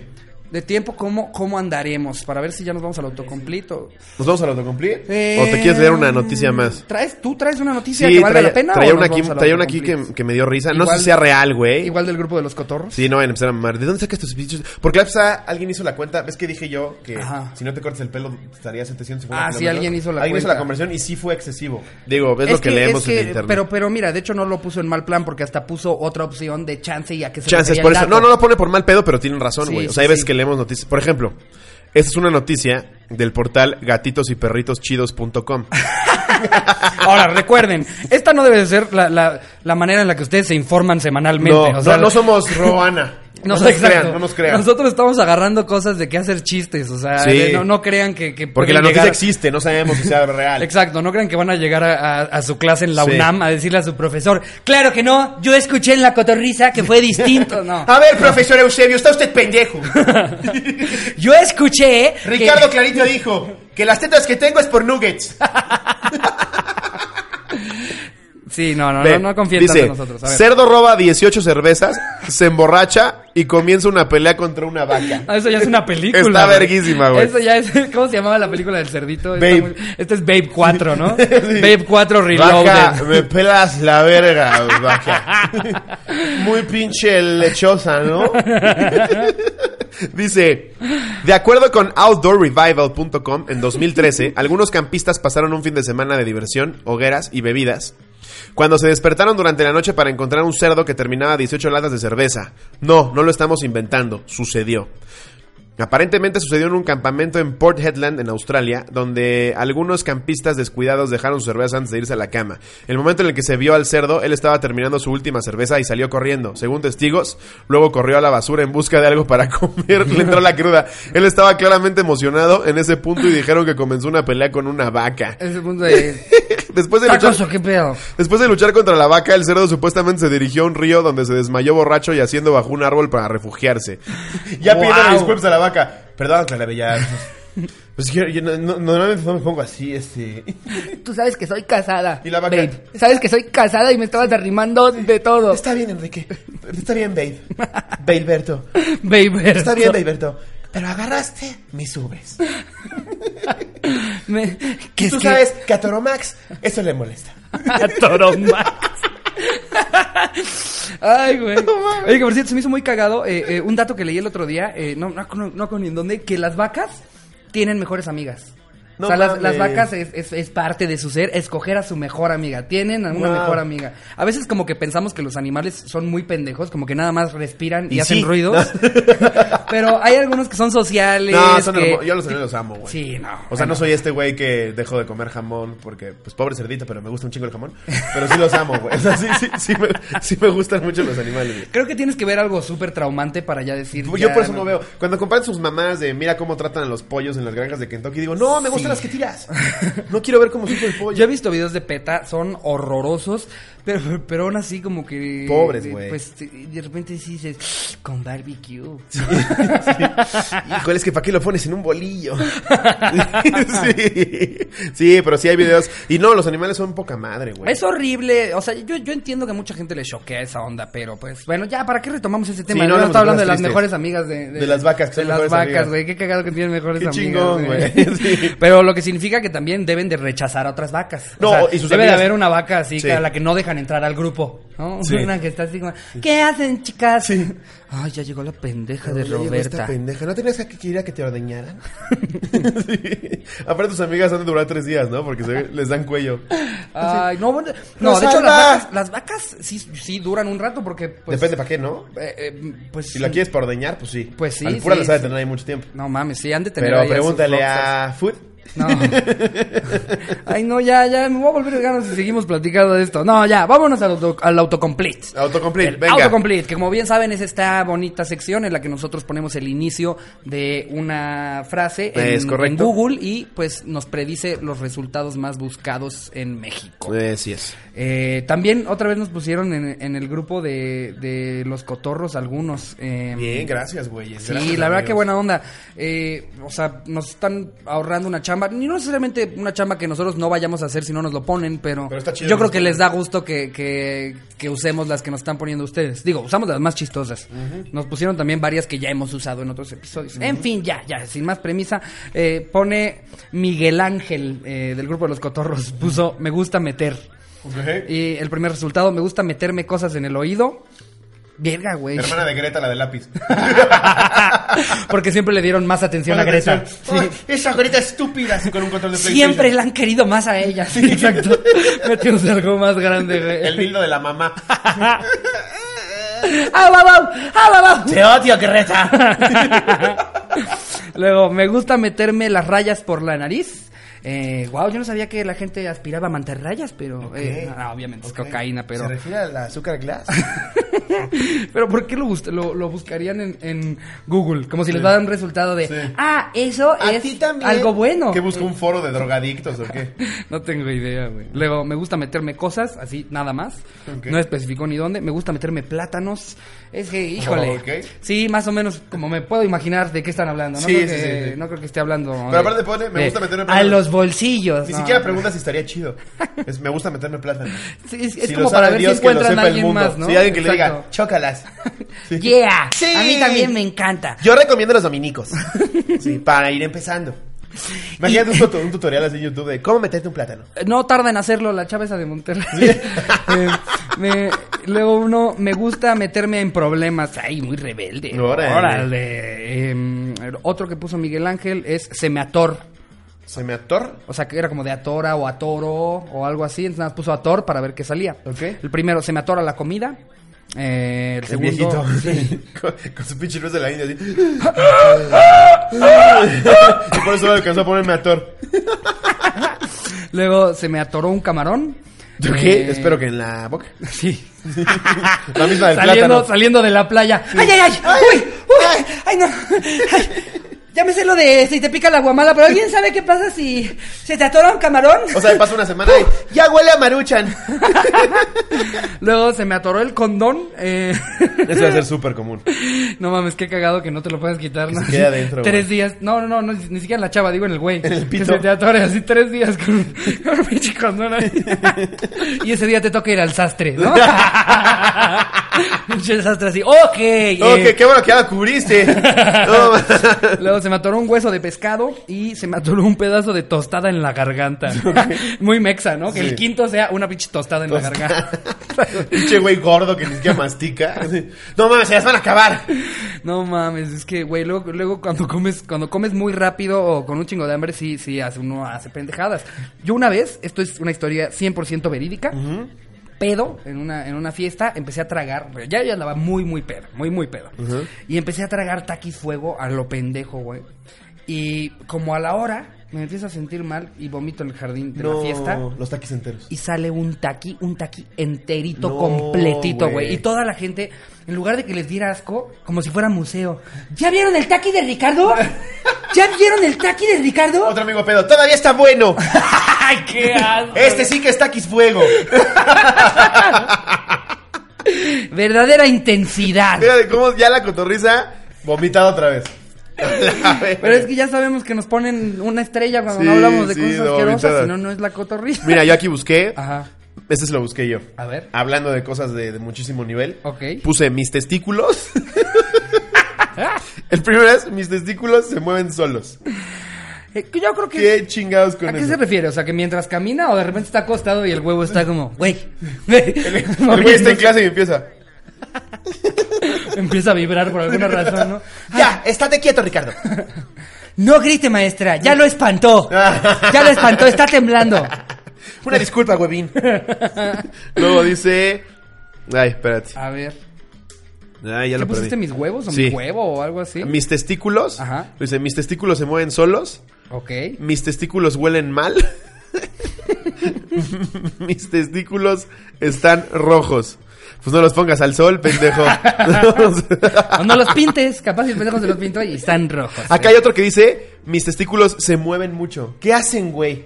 De tiempo, ¿cómo, ¿cómo andaremos? Para ver si ya nos vamos al autocompleto. ¿Nos vamos al autocomplete? Eh, ¿O te quieres leer una noticia más? ¿Traes, ¿Tú traes una noticia que valga la pena? traía una aquí, traía una aquí que, que me dio risa. no sé Igual- si sea real, güey. Igual del grupo de los cotorros. Sí, no empezar a mamar. ¿De dónde sacas tus bichos? Porque la alguien hizo la cuenta. ¿Ves que dije yo que Ajá. si no te cortas el pelo estaría 750 Ah, sí, alguien hizo la Alguien hizo la conversión y sí fue excesivo. Digo, es, lo que, es leemos que- en internet. Pero, pero mira, de hecho no lo puso en mal plan porque hasta puso otra opción de chance y a que se Chances por eso. No, no lo pone por mal pedo, pero tienen razón, Sí, güey. o sí, sea, hay veces sí. que leemos noticias. Por ejemplo, esta es una noticia del portal gatitosyperritoschidos.com. Ahora, recuerden, esta no debe de ser la, la, la manera en la que ustedes se informan semanalmente. No, o sea, no, no somos Roana. No, No, nos crean, no nos crean. Nosotros estamos agarrando cosas de qué hacer chistes, o sea, Sí. de- no, no crean que, que Porque la noticia llegar- existe, no sabemos si sea real. Exacto, no crean que van a llegar a, a- a su clase en la Sí. UNAM a decirle a su profesor, claro que no, yo escuché en la cotorriza que fue distinto, no. A ver, profesor Eusebio, está usted pendejo. Yo escuché que- Ricardo Clarito dijo que las tetas que tengo es por nuggets. Sí, no, no, Ve, no, no confíen dice, tanto en nosotros. A ver. cerdo roba 18 cervezas, se emborracha y comienza una pelea contra una vaca. Ah, eso ya es una película. Está güey. verguísima, güey. Eso ya es. ¿Cómo se llamaba la película del cerdito? Babe. muy- Este es Babe 4, ¿no? Babe 4 Vaca, Reloaded. me pelas la verga, vaca. Muy pinche lechosa, ¿no? Dice, de acuerdo con OutdoorRevival.com, en 2013, algunos campistas pasaron un fin de semana de diversión, hogueras y bebidas. Cuando se despertaron durante la noche para encontrar un cerdo que terminaba 18 latas de cerveza. No, no lo estamos inventando, sucedió. Aparentemente sucedió en un campamento en Port Headland, en Australia, donde algunos campistas descuidados dejaron su cerveza antes de irse a la cama. El momento en el que se vio al cerdo, él estaba terminando su última cerveza y salió corriendo. Según testigos, luego corrió a la basura en busca de algo para comer. Le entró la cruda. Él estaba claramente emocionado en ese punto y dijeron que comenzó una pelea con una vaca. Ese punto. Después de luchar, Tacoso, ¿qué pedo? Después de luchar contra la vaca, el cerdo supuestamente se dirigió a un río donde se desmayó borracho y haciendo bajo un árbol para refugiarse. Ya Wow. pidiendo disculpas a la vaca. Perdón, Clara Bella. Pues yo, yo no- no- normalmente no me pongo así, este. Tú sabes que soy casada. ¿Y la vaca? Babe. Sabes que soy casada y me estabas derrimando de todo. Está bien, Enrique. Está bien, babe. Bailberto. Babe. Está bien, Bailberto. Pero agarraste mis ubres. Me- que Tú es que- sabes que a Toromax eso le molesta. A Toromax. Ay, güey. Oye, que por cierto, se me hizo muy cagado eh, eh, un dato que leí el otro día, eh, no, no, no, no con ni en dónde, que las vacas tienen mejores amigas. No o sea, las, vacas es, es- es parte de su ser, escoger a su mejor amiga. Tienen a una Wow. mejor amiga. A veces como que pensamos que los animales son muy pendejos, como que nada más respiran y, Y hacen sí. ruidos. Pero hay algunos que son sociales. No, son que- yo los animales los amo, güey. Sí, no. O sea, no soy este güey que dejo de comer jamón porque, pues, pobre cerdito, pero me gusta un chingo el jamón. Pero sí los amo, güey. O sea, sí, sí, sí, me, sí me gustan mucho los animales, güey. Creo que tienes que ver algo súper traumante para ya decir. Yo ya por eso no veo. Cuando comparan sus mamás de mira cómo tratan a los pollos en las granjas de Kentucky, digo, no, me gustan las que tiras. No quiero ver cómo sufre el pollo. Yo he visto videos de PETA, son horrorosos, pero, pero aún así como que... Pobres, güey. Pues de repente sí dices, con barbecue. Híjole, es que ¿para qué lo pones en un bolillo? sí. sí, pero sí hay videos. Y no, los animales son poca madre, güey. Es horrible, o sea, yo, yo entiendo que a mucha gente le choquea esa onda, pero pues, bueno, ya, ¿para qué retomamos ese tema? Sí, no hablamos estaba hablando de las tristes. mejores amigas de... De las vacas, que De las vacas, güey, qué cagado que tienen mejores Qué amigas. chingón, güey. Sí. Pero lo que significa que también deben de rechazar a otras vacas. No, O sea, y sus debe amigas- de haber una vaca así Sí. a la que no dejan entrar al grupo, ¿no? Sí. Una que está así como, ¿qué hacen, chicas? Ay, ya llegó la pendeja de llegó esta Roberta. pendeja. ¿No tenías que ir a que te ordeñaran? sí. Aparte tus amigas han de durar tres días, ¿no? Porque se- les dan cuello. Ay, no, bueno, no, de hecho las vacas, las vacas sí, sí duran un rato porque pues, Depende para qué, ¿no? eh, eh, pues Si la quieres para ordeñar, pues sí. Pues sí, Al pura sí, de sí. tener ahí mucho tiempo. No mames, sí, han de tener Pero ahí pregúntale a Food. No. Ay, no, ya, ya, me voy a volver de ganas si seguimos platicando de esto. No, ya, vámonos al, auto, al autocomplete. Autocomplete, El venga. Autocomplete, que como bien saben es esta bonita sección en la que nosotros ponemos el inicio de una frase en, Es correcto. en Google y pues nos predice los resultados más buscados en México. Eh, sí es. Eh, también otra vez nos pusieron en, en el grupo de, de los cotorros algunos. eh, Bien, gracias, güey. Sí, la verdad que buena onda. Eh, o sea, nos están ahorrando una chamba. Ni no necesariamente una chamba que nosotros no vayamos a hacer si no nos lo ponen, pero, Pero está chido yo creo que les da gusto que, que, que usemos las que nos están poniendo ustedes. Digo, usamos las más chistosas. Nos pusieron también varias que ya hemos usado en otros episodios. En fin, ya, ya, sin más premisa. eh, pone Miguel Ángel eh, del grupo de los cotorros. Puso, me gusta meter. Y el primer resultado, me gusta meterme cosas en el oído. Verga, güey. Hermana de Greta, la de lápiz. Porque siempre le dieron más atención a Greta. atención. Ay, esa Greta estúpida, así con un control de Siempre la han querido más a ella. Sí, exacto. Metimos algo más grande, güey. El dildo de la mamá. ¡Ah, va, va! Te odio, Greta. Luego, me gusta meterme las rayas por la nariz. Eh, wow, yo no sabía que la gente aspiraba a mantarrayas, pero eh, ah, obviamente es cocaína, pero ¿Se refiere al azúcar glass? pero ¿por qué lo, lo, lo buscarían en, en Google? Como si les dan un resultado de Sí. ah, eso ¿A es ti también? algo bueno. ¿Que busca un foro de drogadictos o qué? No tengo idea, güey. Luego, me gusta meterme cosas, así, nada más. No especificó ni dónde. Me gusta meterme plátanos. Es que, híjole. Sí, más o menos como me puedo imaginar de qué están hablando. No, Sí, creo, que, no creo que esté hablando. Pero de- aparte pone, me gusta meterme A plátanos". los bolsillos. Ni no. siquiera pregunta si estaría chido. Es, me gusta meterme plátano. Sí, es, es Si como para ver Dios, si encuentran a alguien más, ¿no? Si alguien que le Exacto. diga, chócalas. Sí. Yeah. Sí. A mí también me encanta. Yo recomiendo los dominicos. Sí, para ir empezando. Imagínate un, tuto- un tutorial así en YouTube de cómo meterte un plátano. No tarda en hacerlo la chava esa de Monterrey. Eh, me- luego uno, me gusta meterme en problemas. Ay, muy rebelde. Órale. Órale. Em, otro que puso Miguel Ángel es se me ator. ¿Se me ator? O sea, que era como de atora o atoro o algo así. Entonces nada, más puso ator para ver qué salía. Ok. El primero, se me atora la comida. Eh, el El segundo, viejito. sí. con, con su pinche luz de la India así. y por eso alcanzó a ponerme ator. Luego se me atoró un camarón. ¿Yo Eh, qué? Espero que en la boca. Sí. La misma del saliendo, plátano. saliendo de la playa. ¡Ay, ay, ay! ¡Uy! ¡Uy! ¡Ay, no! Ay, ya me sé lo de si te pica la guamala, pero ¿alguien sabe qué pasa si se te atora un camarón? O sea, me pasa una semana y ya huele a maruchan. Luego se me atoró el condón. Eh, Eso va a ser súper común. no mames, qué cagado que no te lo puedes quitar. ¿no? se quede adentro, Tres güey. días. No, no, no, no, ni siquiera en la chava, digo en el güey. En el Que se te atore así tres días con, con un pinche condón ahí. y ese día te toca ir al sastre, ¿no? Pinche sastre así. Ok. eh, Ok, qué bueno que ya cubriste. No, Luego se me atoró un hueso de pescado y se me atoró un pedazo de tostada en la garganta. Muy mexa, ¿no? Que Sí. el quinto sea una pinche tostada en la garganta. Pinche güey gordo que ni siquiera mastica. No mames, se las van a acabar. No mames, es que, güey, luego, luego cuando comes, cuando comes muy rápido o con un chingo de hambre, sí, sí, hace, uno hace pendejadas. Yo una vez, esto es una historia 100% verídica, pedo, en una, en una fiesta, empecé a tragar, ya, ya andaba muy, muy pedo, muy, muy pedo. Y empecé a tragar taquis fuego a lo pendejo, güey. Y como a la hora, me empiezo a sentir mal y vomito en el jardín de la fiesta. los taquis enteros. Y sale un taqui, un taqui enterito, No, completito, güey. güey. Y toda la gente, en lugar de que les diera asco, como si fuera museo. ¿Ya vieron el taqui de Ricardo? ¿Ya vieron el taqui de Ricardo? Otro amigo pedo, todavía está bueno. ¡Ay, qué asco! Este sí que es taquis fuego. Verdadera intensidad. Mira de cómo ya la cotorriza vomitada otra vez. Pero es que ya sabemos que nos ponen una estrella cuando Sí, no hablamos de sí, cosas asquerosas, si no, no es la cotorrisa. Mira, yo aquí busqué. Ajá. Este se lo busqué yo. A ver. Hablando de cosas de, de muchísimo nivel. Ok. Puse mis testículos. El primero es mis testículos se mueven solos. Eh, yo creo que... ¿Qué chingados con ¿A qué eso? se refiere? O sea, que mientras camina o de repente está acostado y el huevo está como, güey, güey. El güey está en clase y empieza. Empieza a vibrar por alguna razón, ¿no? Ya, estate quieto, Ricardo. No grite, maestra, ya lo espantó. Ya lo espantó, está temblando. Una disculpa, huevín. Luego dice. Ay, espérate. A ver, Ya ¿qué lo pusiste perdí. mis huevos o Sí. mi huevo o algo así? Mis testículos. Ajá. Dice, mis testículos se mueven solos. Ok. Mis testículos huelen mal. mis testículos están rojos. Pues no los pongas al sol, pendejo. O no los pintes, capaz el pendejo se los pintó y están rojos. Acá hay otro que dice, mis testículos se mueven mucho. ¿Qué hacen, güey?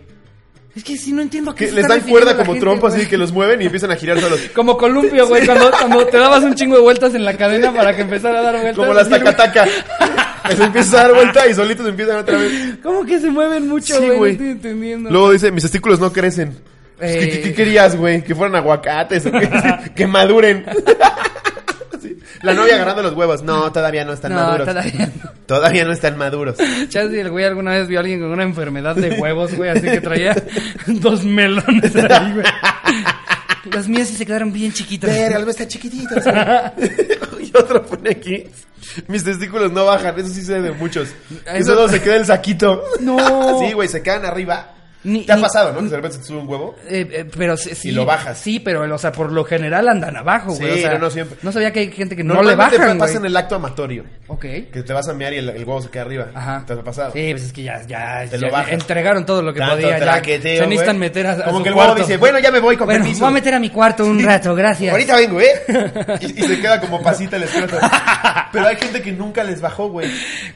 Es que si no entiendo a qué Que se les está dan cuerda como gente, trompo así que los mueven y empiezan a girar solos. Como columpio, güey, cuando, cuando te dabas un chingo de vueltas en la cadena para que empezara a dar vueltas. Como las tacataca. Se empieza a dar vuelta y solitos empiezan otra vez. ¿Cómo que se mueven mucho, Sí, güey? No estoy entendiendo. Luego dice, mis testículos no crecen. Pues, ¿Qué, Eh. qué- qué querías, güey? ¿Que fueran aguacates o qué? que maduren. La novia agarrando los huevos. No, todavía no están No, maduros. todavía Todavía no están maduros. Chance el güey alguna vez vio a alguien con una enfermedad de huevos, güey, así que traía dos melones ahí, güey. Las mías sí se quedaron bien chiquitas. Verga, los está chiquititos. güey. y otro pone aquí. Mis testículos no bajan. Eso sí se de muchos. Eso- solo se queda el saquito. No. Sí, güey, se quedan arriba. Ni- ¿Te ha ni- pasado, no? Que de repente se te sube un huevo. Eh, eh, pero sí, sí. Y lo bajas. Sí, pero, o sea, por lo general andan abajo, güey. Sí, o sea, no, no siempre. No sabía que hay gente que no le bajan, pasa güey. en el acto amatorio. Ok. Que te vas a mear y el, el huevo se queda arriba. Ajá. ¿Te ha pasado? Sí, pues es que ya, ya, Te ya lo bajas. entregaron todo lo que Tanto podía. Ya, se necesitan meter a, a Como su que el huevo cuarto. dice, bueno, ya me voy con Bueno, permiso. voy a meter a mi cuarto un rato, gracias. Ahorita vengo, ¿eh? Y, y se queda como pasita el escroto. Pero hay gente que nunca les bajó, güey.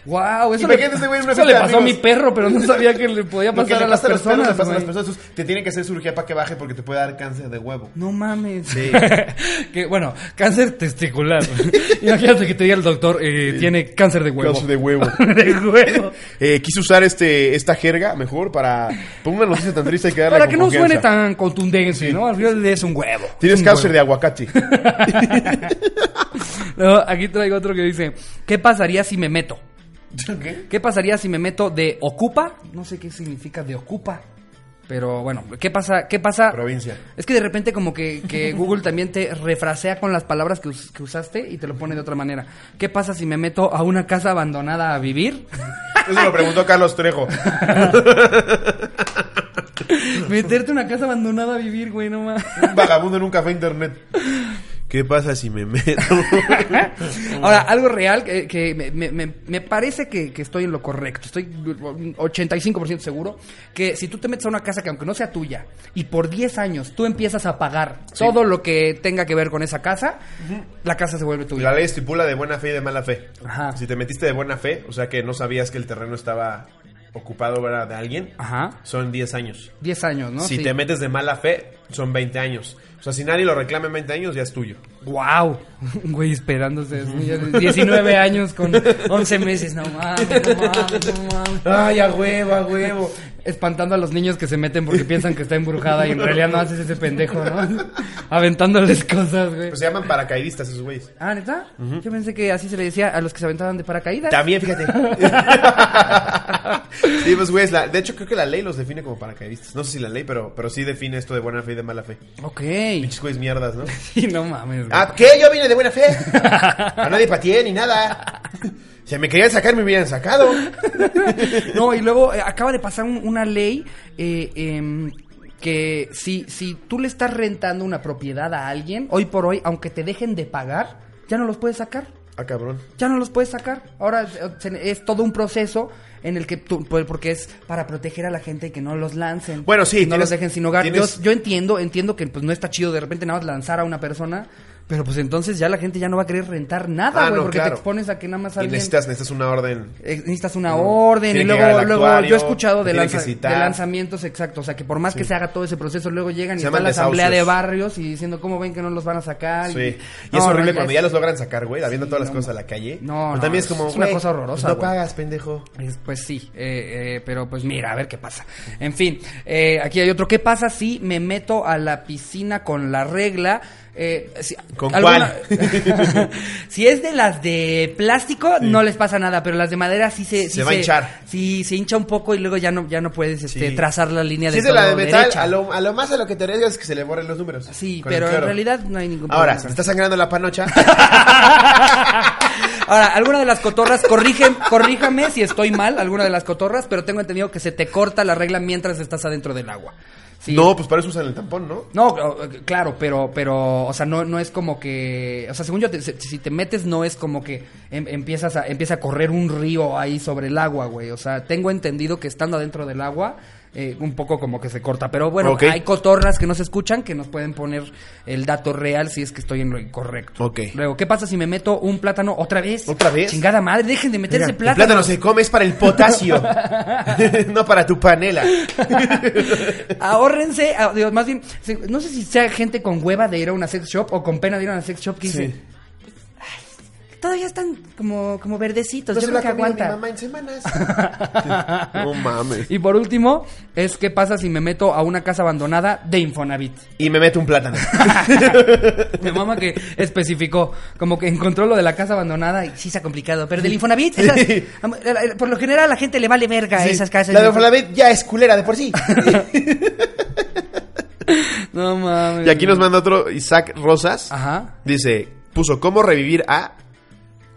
Wow, eso, le, eso pasó a mi perro, pero no sabía que le podía pasar a las pasa pasa a las personas. Te tienen que hacer cirugía para que baje porque te puede dar cáncer de huevo. No mames. Sí. que bueno, cáncer testicular. Imagínate que te diga el doctor, eh, tiene cáncer de huevo. Cáncer de huevo. de huevo. Eh, quise usar este esta jerga mejor para... Por una noticia tan triste hay que darle Para que no confianza. suene tan contundente, ¿no? Al final es un huevo. Tienes Un cáncer de aguacate. No, aquí traigo otro que dice, ¿qué pasaría si me meto? ¿Qué? ¿Qué pasaría si me meto de ocupa? No sé qué significa de ocupa. Pero bueno, ¿qué pasa? ¿Qué pasa? Provincia. Es que de repente como que, que Google también te refrasea con las palabras que, us- que usaste y te lo pone de otra manera. ¿Qué pasa si me meto a una casa abandonada a vivir? Eso lo preguntó Carlos Trejo. Meterte a una casa abandonada a vivir, güey, no más. Un vagabundo en un café internet. ¿Qué pasa si me meto? Ahora, algo real que, que me, me- me- parece que, que estoy en lo correcto. Estoy 85% seguro que si tú te metes a una casa que aunque no sea tuya y por 10 años tú empiezas a pagar todo lo que tenga que ver con esa casa, la casa se vuelve tuya. La ley estipula de buena fe y de mala fe. Ajá. Si te metiste de buena fe, o sea que no sabías que el terreno estaba ocupado ¿verdad? de alguien, Ajá. son 10 años. 10 años, ¿no? si Sí. te metes de mala fe, son 20 años. O sea, si nadie lo reclama en 20 años, ya es tuyo. ¡Wow! Un güey esperándose eso, ya de 19 años con 11 meses. No mames, no mames, no mames. ¡Ay, a huevo, a huevo! Espantando a los niños que se meten porque piensan que está embrujada y en realidad no haces ese pendejo, ¿no? Aventándoles cosas, güey. Pues se llaman paracaidistas esos güeyes. Ah, ¿neta? Yo pensé que así se le decía a los que se aventaban de paracaídas. También, fíjate. sí, pues, güeyes, de hecho creo que la ley los define como paracaidistas. No sé si la ley, pero, pero sí define esto de buena fe y de mala fe. Ok. Pinches güeyes mierdas, ¿no? Sí, no mames, güey. Ah, ¿qué? Yo vine de buena fe. A nadie pateé ni nada. Si me querían sacar, me hubieran sacado. No, y luego eh, acaba de pasar un- una ley eh, em, que si, si tú le estás rentando una propiedad a alguien, hoy por hoy, aunque te dejen de pagar, ya no los puedes sacar. Ah, cabrón. Ya no los puedes sacar. Ahora eh, se- es todo un proceso en el que tú, pues, porque es para proteger a la gente y que no los lancen. Bueno, sí, no tienes- los dejen sin hogar. Yo, yo entiendo, entiendo que pues no está chido de repente nada más lanzar a una persona, pero pues entonces ya la gente ya no va a querer rentar nada, Ah, güey, no, porque claro. te expones a que nada más Y alguien necesitas, necesitas una orden. eh, necesitas una orden Tiene y luego, luego yo he escuchado de, lanza- de lanzamientos exactos, o sea que por más que se haga todo ese proceso, luego llegan y Se está llaman la asamblea de barrios y diciendo cómo ven que no los van a sacar. Sí. Y, Y, es horrible no, cuando es- ya los logran sacar, güey, habiendo todas las cosas a la calle. no, Pero no, también es es como, una cosa horrorosa, pues No pagas, pendejo. Es- Pues sí, eh, eh, pero pues mira, a ver qué pasa. En fin, eh, aquí hay otro. ¿Qué pasa si me meto a la piscina con la regla? Eh, si, ¿Con si es de las de plástico, no les pasa nada, pero las de madera sí se... Se va a hinchar. Sí, se hincha un poco y luego ya no, ya no puedes este, Sí. trazar la línea Si de es de la de metal, a lo, a lo más a lo que te arriesgas es que se le borren los números. Sí, pero en realidad no hay ningún Ahora, problema. si te está sangrando la panocha, Ahora, alguna de las cotorras, corrigen, corríjame si estoy mal, alguna de las cotorras, pero tengo entendido que se te corta la regla mientras estás adentro del agua. Sí. no, pues para eso usan el tampón, ¿no? No, claro, pero, pero, o sea, no, no es como que, o sea, según yo, te- si si te metes no es como que em- empiezas a, empieza a correr un río ahí sobre el agua, güey. O sea, tengo entendido que estando adentro del agua, eh, un poco como que se corta. Pero bueno, hay cotorras que no se escuchan que nos pueden poner el dato real si es que estoy en lo incorrecto. Ok. Luego, ¿qué pasa si me meto un plátano otra vez? ¿Otra vez? Chingada madre, dejen de meterse Mira, el plátano. plátano se come es para el potasio, no para tu panela. Ahórrense, ah, más bien, no sé si sea gente con hueva de ir a una sex shop o con pena de ir a una sex shop que Sí. "Ay, todavía están como, como verdecitos, No yo se creo la que comí mi aguanta. mamá en semanas. no mames. Y por último, es qué pasa si me meto a una casa abandonada de Infonavit. Y me meto un plátano. Mi mamá que especificó, como que encontró lo de la casa abandonada y sí se ha complicado, pero del Infonavit, esas- Sí. por lo general a la gente le vale verga Sí, esas casas. La de Infonavit ya es culera de por sí. No mames. Y aquí nos manda otro Isaac Rosas. Ajá. Dice, puso cómo revivir a...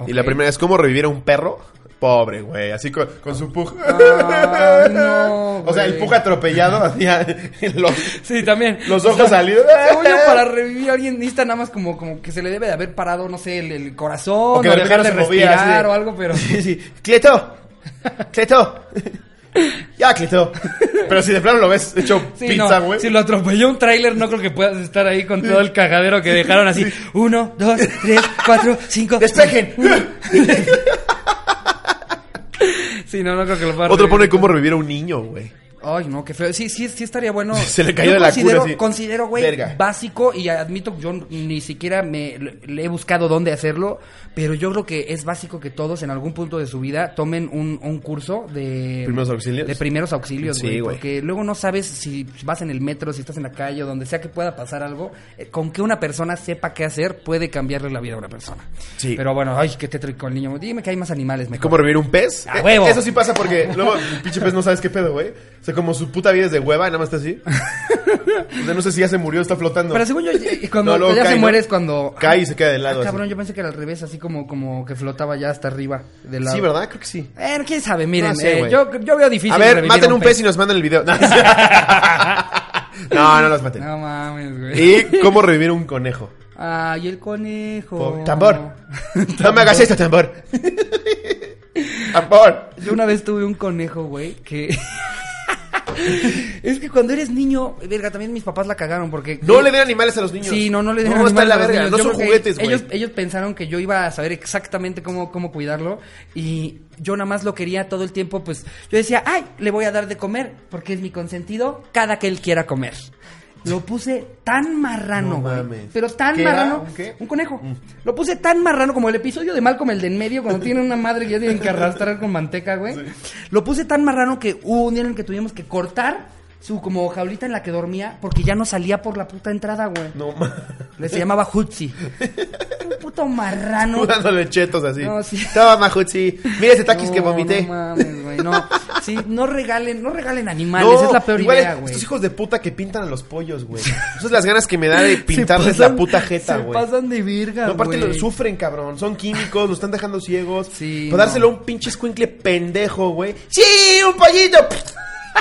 Y la primera es cómo revivir a un perro. Pobre, güey, así con, con su pug. Ay, no, o sea, el pug atropellado hacía los, Sí, también. los ojos salidos. Según yo, para revivir a alguien necesita nada más como, como que se le debe de haber parado, no sé, el, el corazón, o, que de dejar de movía respirar de- o algo, pero... Sí, sí. Cleto. Cleto. Ya, Cleto. Pero si de plano lo ves hecho Sí, pizza, no, güey. si lo atropelló un tráiler, no creo que puedas estar ahí con todo el cagadero que dejaron así. Uno, dos, tres, cuatro, cinco. ¡Despejen! Sí, no, no creo que lo pueda Otro pone cómo revivir a un niño, güey. Ay, no, qué feo. Sí, sí, sí estaría bueno. Se le cayó Yo de la considero, cura, sí. Considero, güey, Verga. básico y admito que yo ni siquiera me le he buscado dónde hacerlo, pero yo creo que es básico que todos en algún punto de su vida tomen un, un curso de ¿Primeros auxilios? De primeros auxilios, Sí, güey, güey. porque luego no sabes si vas en el metro, si estás en la calle o donde sea que pueda pasar algo, eh, con que una persona sepa qué hacer puede cambiarle la vida a una persona. Sí. Pero bueno, ay, qué tétrico el niño. Dime que hay más animales mejor. ¿Cómo revivir un pez? ¡A Eh, huevo! Eso sí pasa porque luego el pinche pez no sabes qué pedo, güey. O sea, como su puta vida es de hueva, nada más está así. O sea, no sé si ya se murió, está flotando. Pero según yo, eh, cuando No, luego ya cae, se ¿no? muere es cuando... Cae y se queda de lado. Ah, así. cabrón, yo pensé que era al revés, así como, como que flotaba ya hasta arriba del lado. Sí, ¿verdad? Creo que sí. Eh, quién sabe, miren, No sé, eh, güey. yo, yo veo difícil A ver, revivir maten un pez y nos mandan el video. No, no los maten. No mames, güey. ¿Y cómo revivir un conejo? Ay, el conejo. Tambor. No me hagas esto, tambor. Tambor. Yo una vez tuve un conejo, güey, que... es que cuando eres niño, verga, también mis papás la cagaron porque... No le den animales a los niños. Sí, no, no le den No, está en animales la a los verga. niños. No son juguetes, güey. Ellos, ellos pensaron que yo iba a saber exactamente cómo, cómo cuidarlo y yo nada más lo quería todo el tiempo, pues yo decía, ay, le voy a dar de comer porque es mi consentido cada que él quiera comer. Lo puse tan marrano, No güey. Pero tan ¿Qué era? marrano. ¿Un qué? Mm. Un conejo. Lo puse tan marrano como el episodio de Malcolm, el de en medio, cuando tiene una madre que ya tienen que arrastrar con manteca, güey. Lo puse tan marrano que hubo un día en el que tuvimos que cortar su como jaulita en la que dormía porque ya no salía por la puta entrada, güey. No mames. Se llamaba Hutzi. Un puto marrano. Dándole chetos así. No, sí. Toma, Majutzi. Mira ese taquis que No, vomité. No mames, güey. güey. No, sí, no regalen, no regalen animales, es la peor igual idea, güey. Estos hijos de puta que pintan a los pollos, güey. Esas son las ganas que me da de pintarles Se pasan- la puta jeta, Se güey. pasan de virga, No, aparte güey. lo sufren, cabrón. Son químicos, lo están dejando ciegos. Sí, Para dárselo no. a un pinche escuincle pendejo, güey. ¡Sí, un pollito!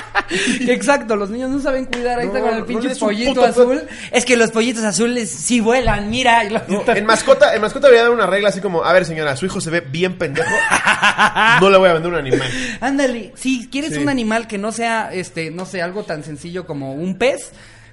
Exacto, los niños no saben cuidar. Ahí No, está con el pinche pollito azul. Es que los pollitos azules sí vuelan, mira. No, en mascota, en mascota debería dar una regla así como, a ver señora, su hijo se ve bien pendejo. No le voy a vender un animal. Ándale, si quieres Sí. un animal que no sea, este, no sé, algo tan sencillo como un pez,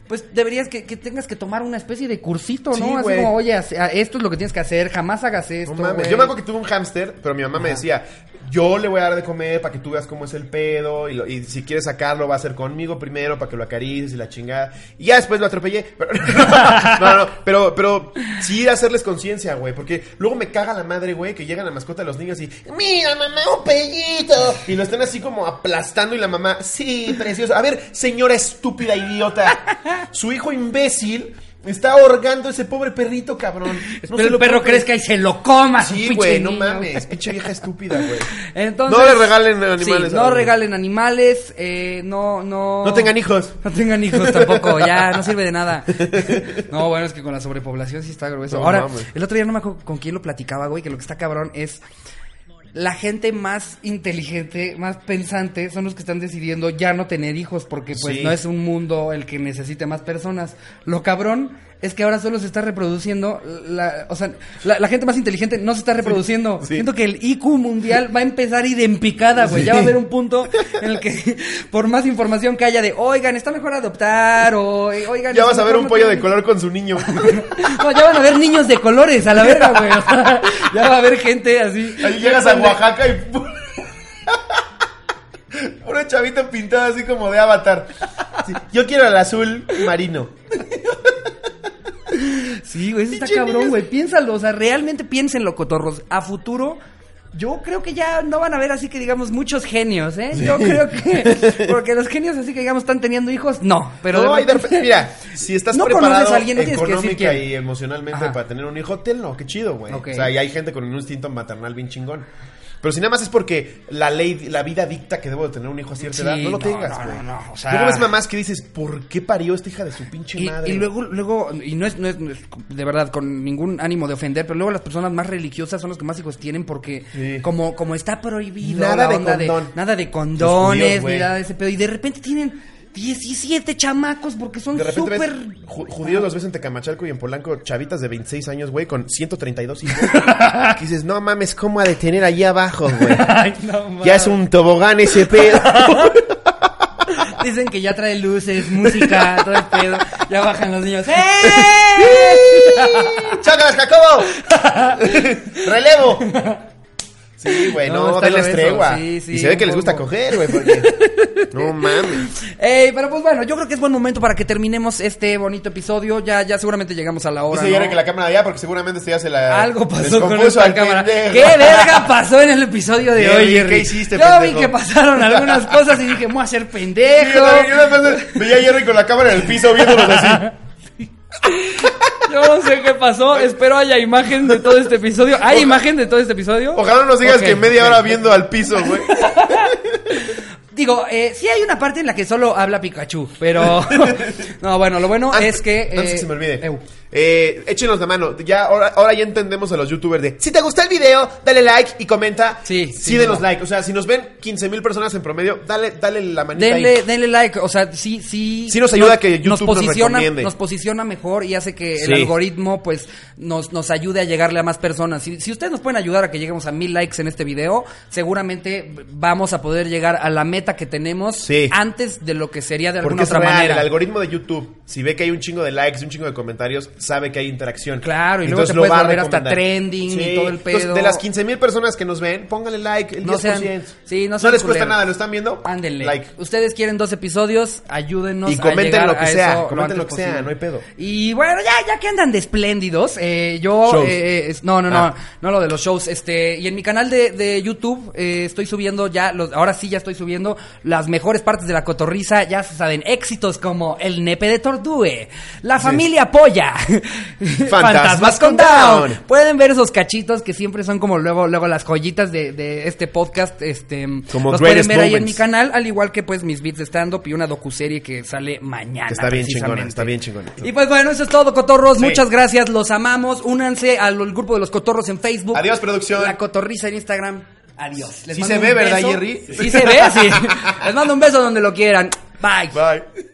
pues deberías que, que tengas que tomar una especie de cursito, Sí, ¿no? Así como, oye, esto es lo que tienes que hacer, jamás hagas esto. No mames. Yo me acuerdo que tuve un hámster, pero mi mamá me decía, yo le voy a dar de comer para que tú veas cómo es el pedo. Y, lo- y si quieres sacarlo, va a ser conmigo primero para que lo acaricies y la chingada. Y ya después lo atropellé. Pero, no, no, pero, pero sí hacerles conciencia, güey. Porque luego me caga la madre, güey, que llegan la mascota de los niños y, mira, mamá, un pellito. Y lo están así como aplastando y la mamá, sí, precioso. A ver, señora estúpida idiota. Su hijo imbécil. Está ahorgando ese pobre perrito, cabrón. No el perro crezca y se lo coma. su Sí, güey, no mames. Pinche vieja estúpida, güey. Entonces, No le regalen animales sí, no regalen animales, eh, no, no. No tengan hijos. No tengan hijos tampoco, ya, no sirve de nada. No, bueno, es que con la sobrepoblación sí está grueso. No Ahora, mames. el otro día no me acuerdo con quién lo platicaba, güey, que lo que está cabrón es la gente más inteligente, más pensante, son los que están decidiendo ya no tener hijos, porque pues Sí. no es un mundo el que necesite más personas. Lo cabrón es que ahora solo se está reproduciendo, la, o sea, la, la gente más inteligente no se está reproduciendo. sí. Siento que el IQ mundial va a empezar a ir en picada, güey. Ya va a haber un punto en el que, por más información que haya de, oigan, está mejor adoptar, o oigan... Ya vas a ver un no pollo de color con su niño. No, ya van a ver niños de colores, a la verga, güey. O sea, ya va a haber gente así. Ahí llegas a Oaxaca y... Una chavita pintada así como de avatar. Sí, Yo quiero el azul marino. Sí, güey, eso está cabrón, güey. Piénsalo, o sea, realmente piénsenlo, cotorros. A futuro, yo creo que ya no van a ver así que digamos muchos genios, ¿eh? Yo creo que. Porque los genios así que digamos están teniendo hijos, no. Pero no, de repente- mira, si estás No preparado conoces a alguien, no tienes que decir económica y emocionalmente Ajá. para tener un hijo, tenlo, qué chido, güey. O sea, y hay gente con un instinto maternal bien chingón. Pero si nada más es porque la ley, la vida dicta que debo de tener un hijo a cierta Sí, edad, no lo no, tengas, güey. no, no, o sea- Luego ves mamás que dices, ¿por qué parió esta hija de su pinche Y, madre? y luego, luego, y no es, no es, de verdad con ningún ánimo de ofender, pero luego las personas más religiosas son los que más hijos tienen porque Sí. como, como está prohibido Nada la de nada de condones, ni nada de ese pedo, y de repente tienen 17 chamacos porque son De repente súper... ves ju- judíos los ves en Tecamachalco y en Polanco, chavitas de 26 años, güey, con 132 hijos. que dices, no mames, ¿cómo ha de tener allí abajo, güey? Ay, no, mames. Ya es un tobogán ese pedo. Dicen que ya trae luces, música, todo el pedo. Ya bajan los niños. ¡Eh! ¡Chácalas, Jacobo! ¡Relevo! Sí, güey, No, no, denles tregua. sí, sí, y se ve que les gusta coger, güey, porque... No mames. Ey, pero pues bueno, yo creo que es buen momento para que terminemos este bonito episodio. Ya, ya seguramente llegamos a la hora. Dice ¿no? Que la cámara ya, porque seguramente esto ya se la... Algo pasó con esta cámara. pendejo. ¿Qué verga pasó en el episodio de Jerry, hoy, Jerry? ¿qué hiciste, Yo vi pendejo? que pasaron algunas cosas y dije, voy a ser Sí, pendejo. yo también, yo veía a Jerry con la cámara en el piso viéndonos así. No sé qué pasó. Espero haya imagen de todo este episodio. ¿Hay imagen de todo este episodio? Ojalá no nos digas que media hora viendo al piso, güey. Digo, eh, sí hay una parte en la que solo habla Pikachu, pero... no, bueno, lo bueno Antes- es que... Antes eh, que se me olvide. eu. Eh, échenos la mano. Ya, ahora, ahora ya entendemos a los youtubers de si te gustó el video, dale like y comenta. Sí, sí, sí, denos no. like. O sea, si nos ven 15 mil personas en promedio, dale, dale la manita Denle, ahí. denle like, o sea, sí, sí. Sí nos ayuda a que YouTube nos posiciona, recomiende. nos posiciona mejor y hace que Sí. el algoritmo, pues, nos, nos ayude a llegarle a más personas. Si, si ustedes nos pueden ayudar a que lleguemos a mil likes en este video, seguramente vamos a poder llegar a la meta que tenemos Sí. antes de lo que sería de Porque alguna es otra real, manera. el algoritmo de YouTube, si ve que hay un chingo de likes y un chingo de comentarios, sabe que hay interacción. Claro, y luego Entonces te lo puedes volver hasta trending y todo el Entonces, pedo. de las 15 mil personas que nos ven, pónganle like, el No 10%. sean- sí, no sean les cuesta nada, ¿lo están viendo? Ándenle. Like. Ustedes quieren dos episodios, ayúdenos Y comenten lo que a sea, eso comenten lo que sea, no hay pedo. Y bueno, ya, ya que andan de espléndidos, eh, yo, eh, es- no, no, no, Ah. no lo de los shows, este, y en mi canal de, de YouTube eh, estoy subiendo ya, los, ahora sí ya estoy subiendo las mejores partes de la cotorriza, ya se saben, éxitos como el nepe de Tordue, la familia Polla, Fantasmas con Down. Pueden ver esos cachitos que siempre son como luego, luego las joyitas de, de este podcast. Este, Como los pueden ver ahí en moments. mi canal, al igual que pues mis beats de stand-up y una docuserie que sale mañana. Que está bien chingona, está bien chingona. Y pues bueno, eso es todo, cotorros. Sí. Muchas gracias, los amamos. Únanse al grupo de los cotorros en Facebook. Adiós, producción. La cotorriza en Instagram. Adiós. Les Sí se ve, ¿verdad. Jerry? Sí se ve, sí. Les mando un beso donde lo quieran. Bye. Bye.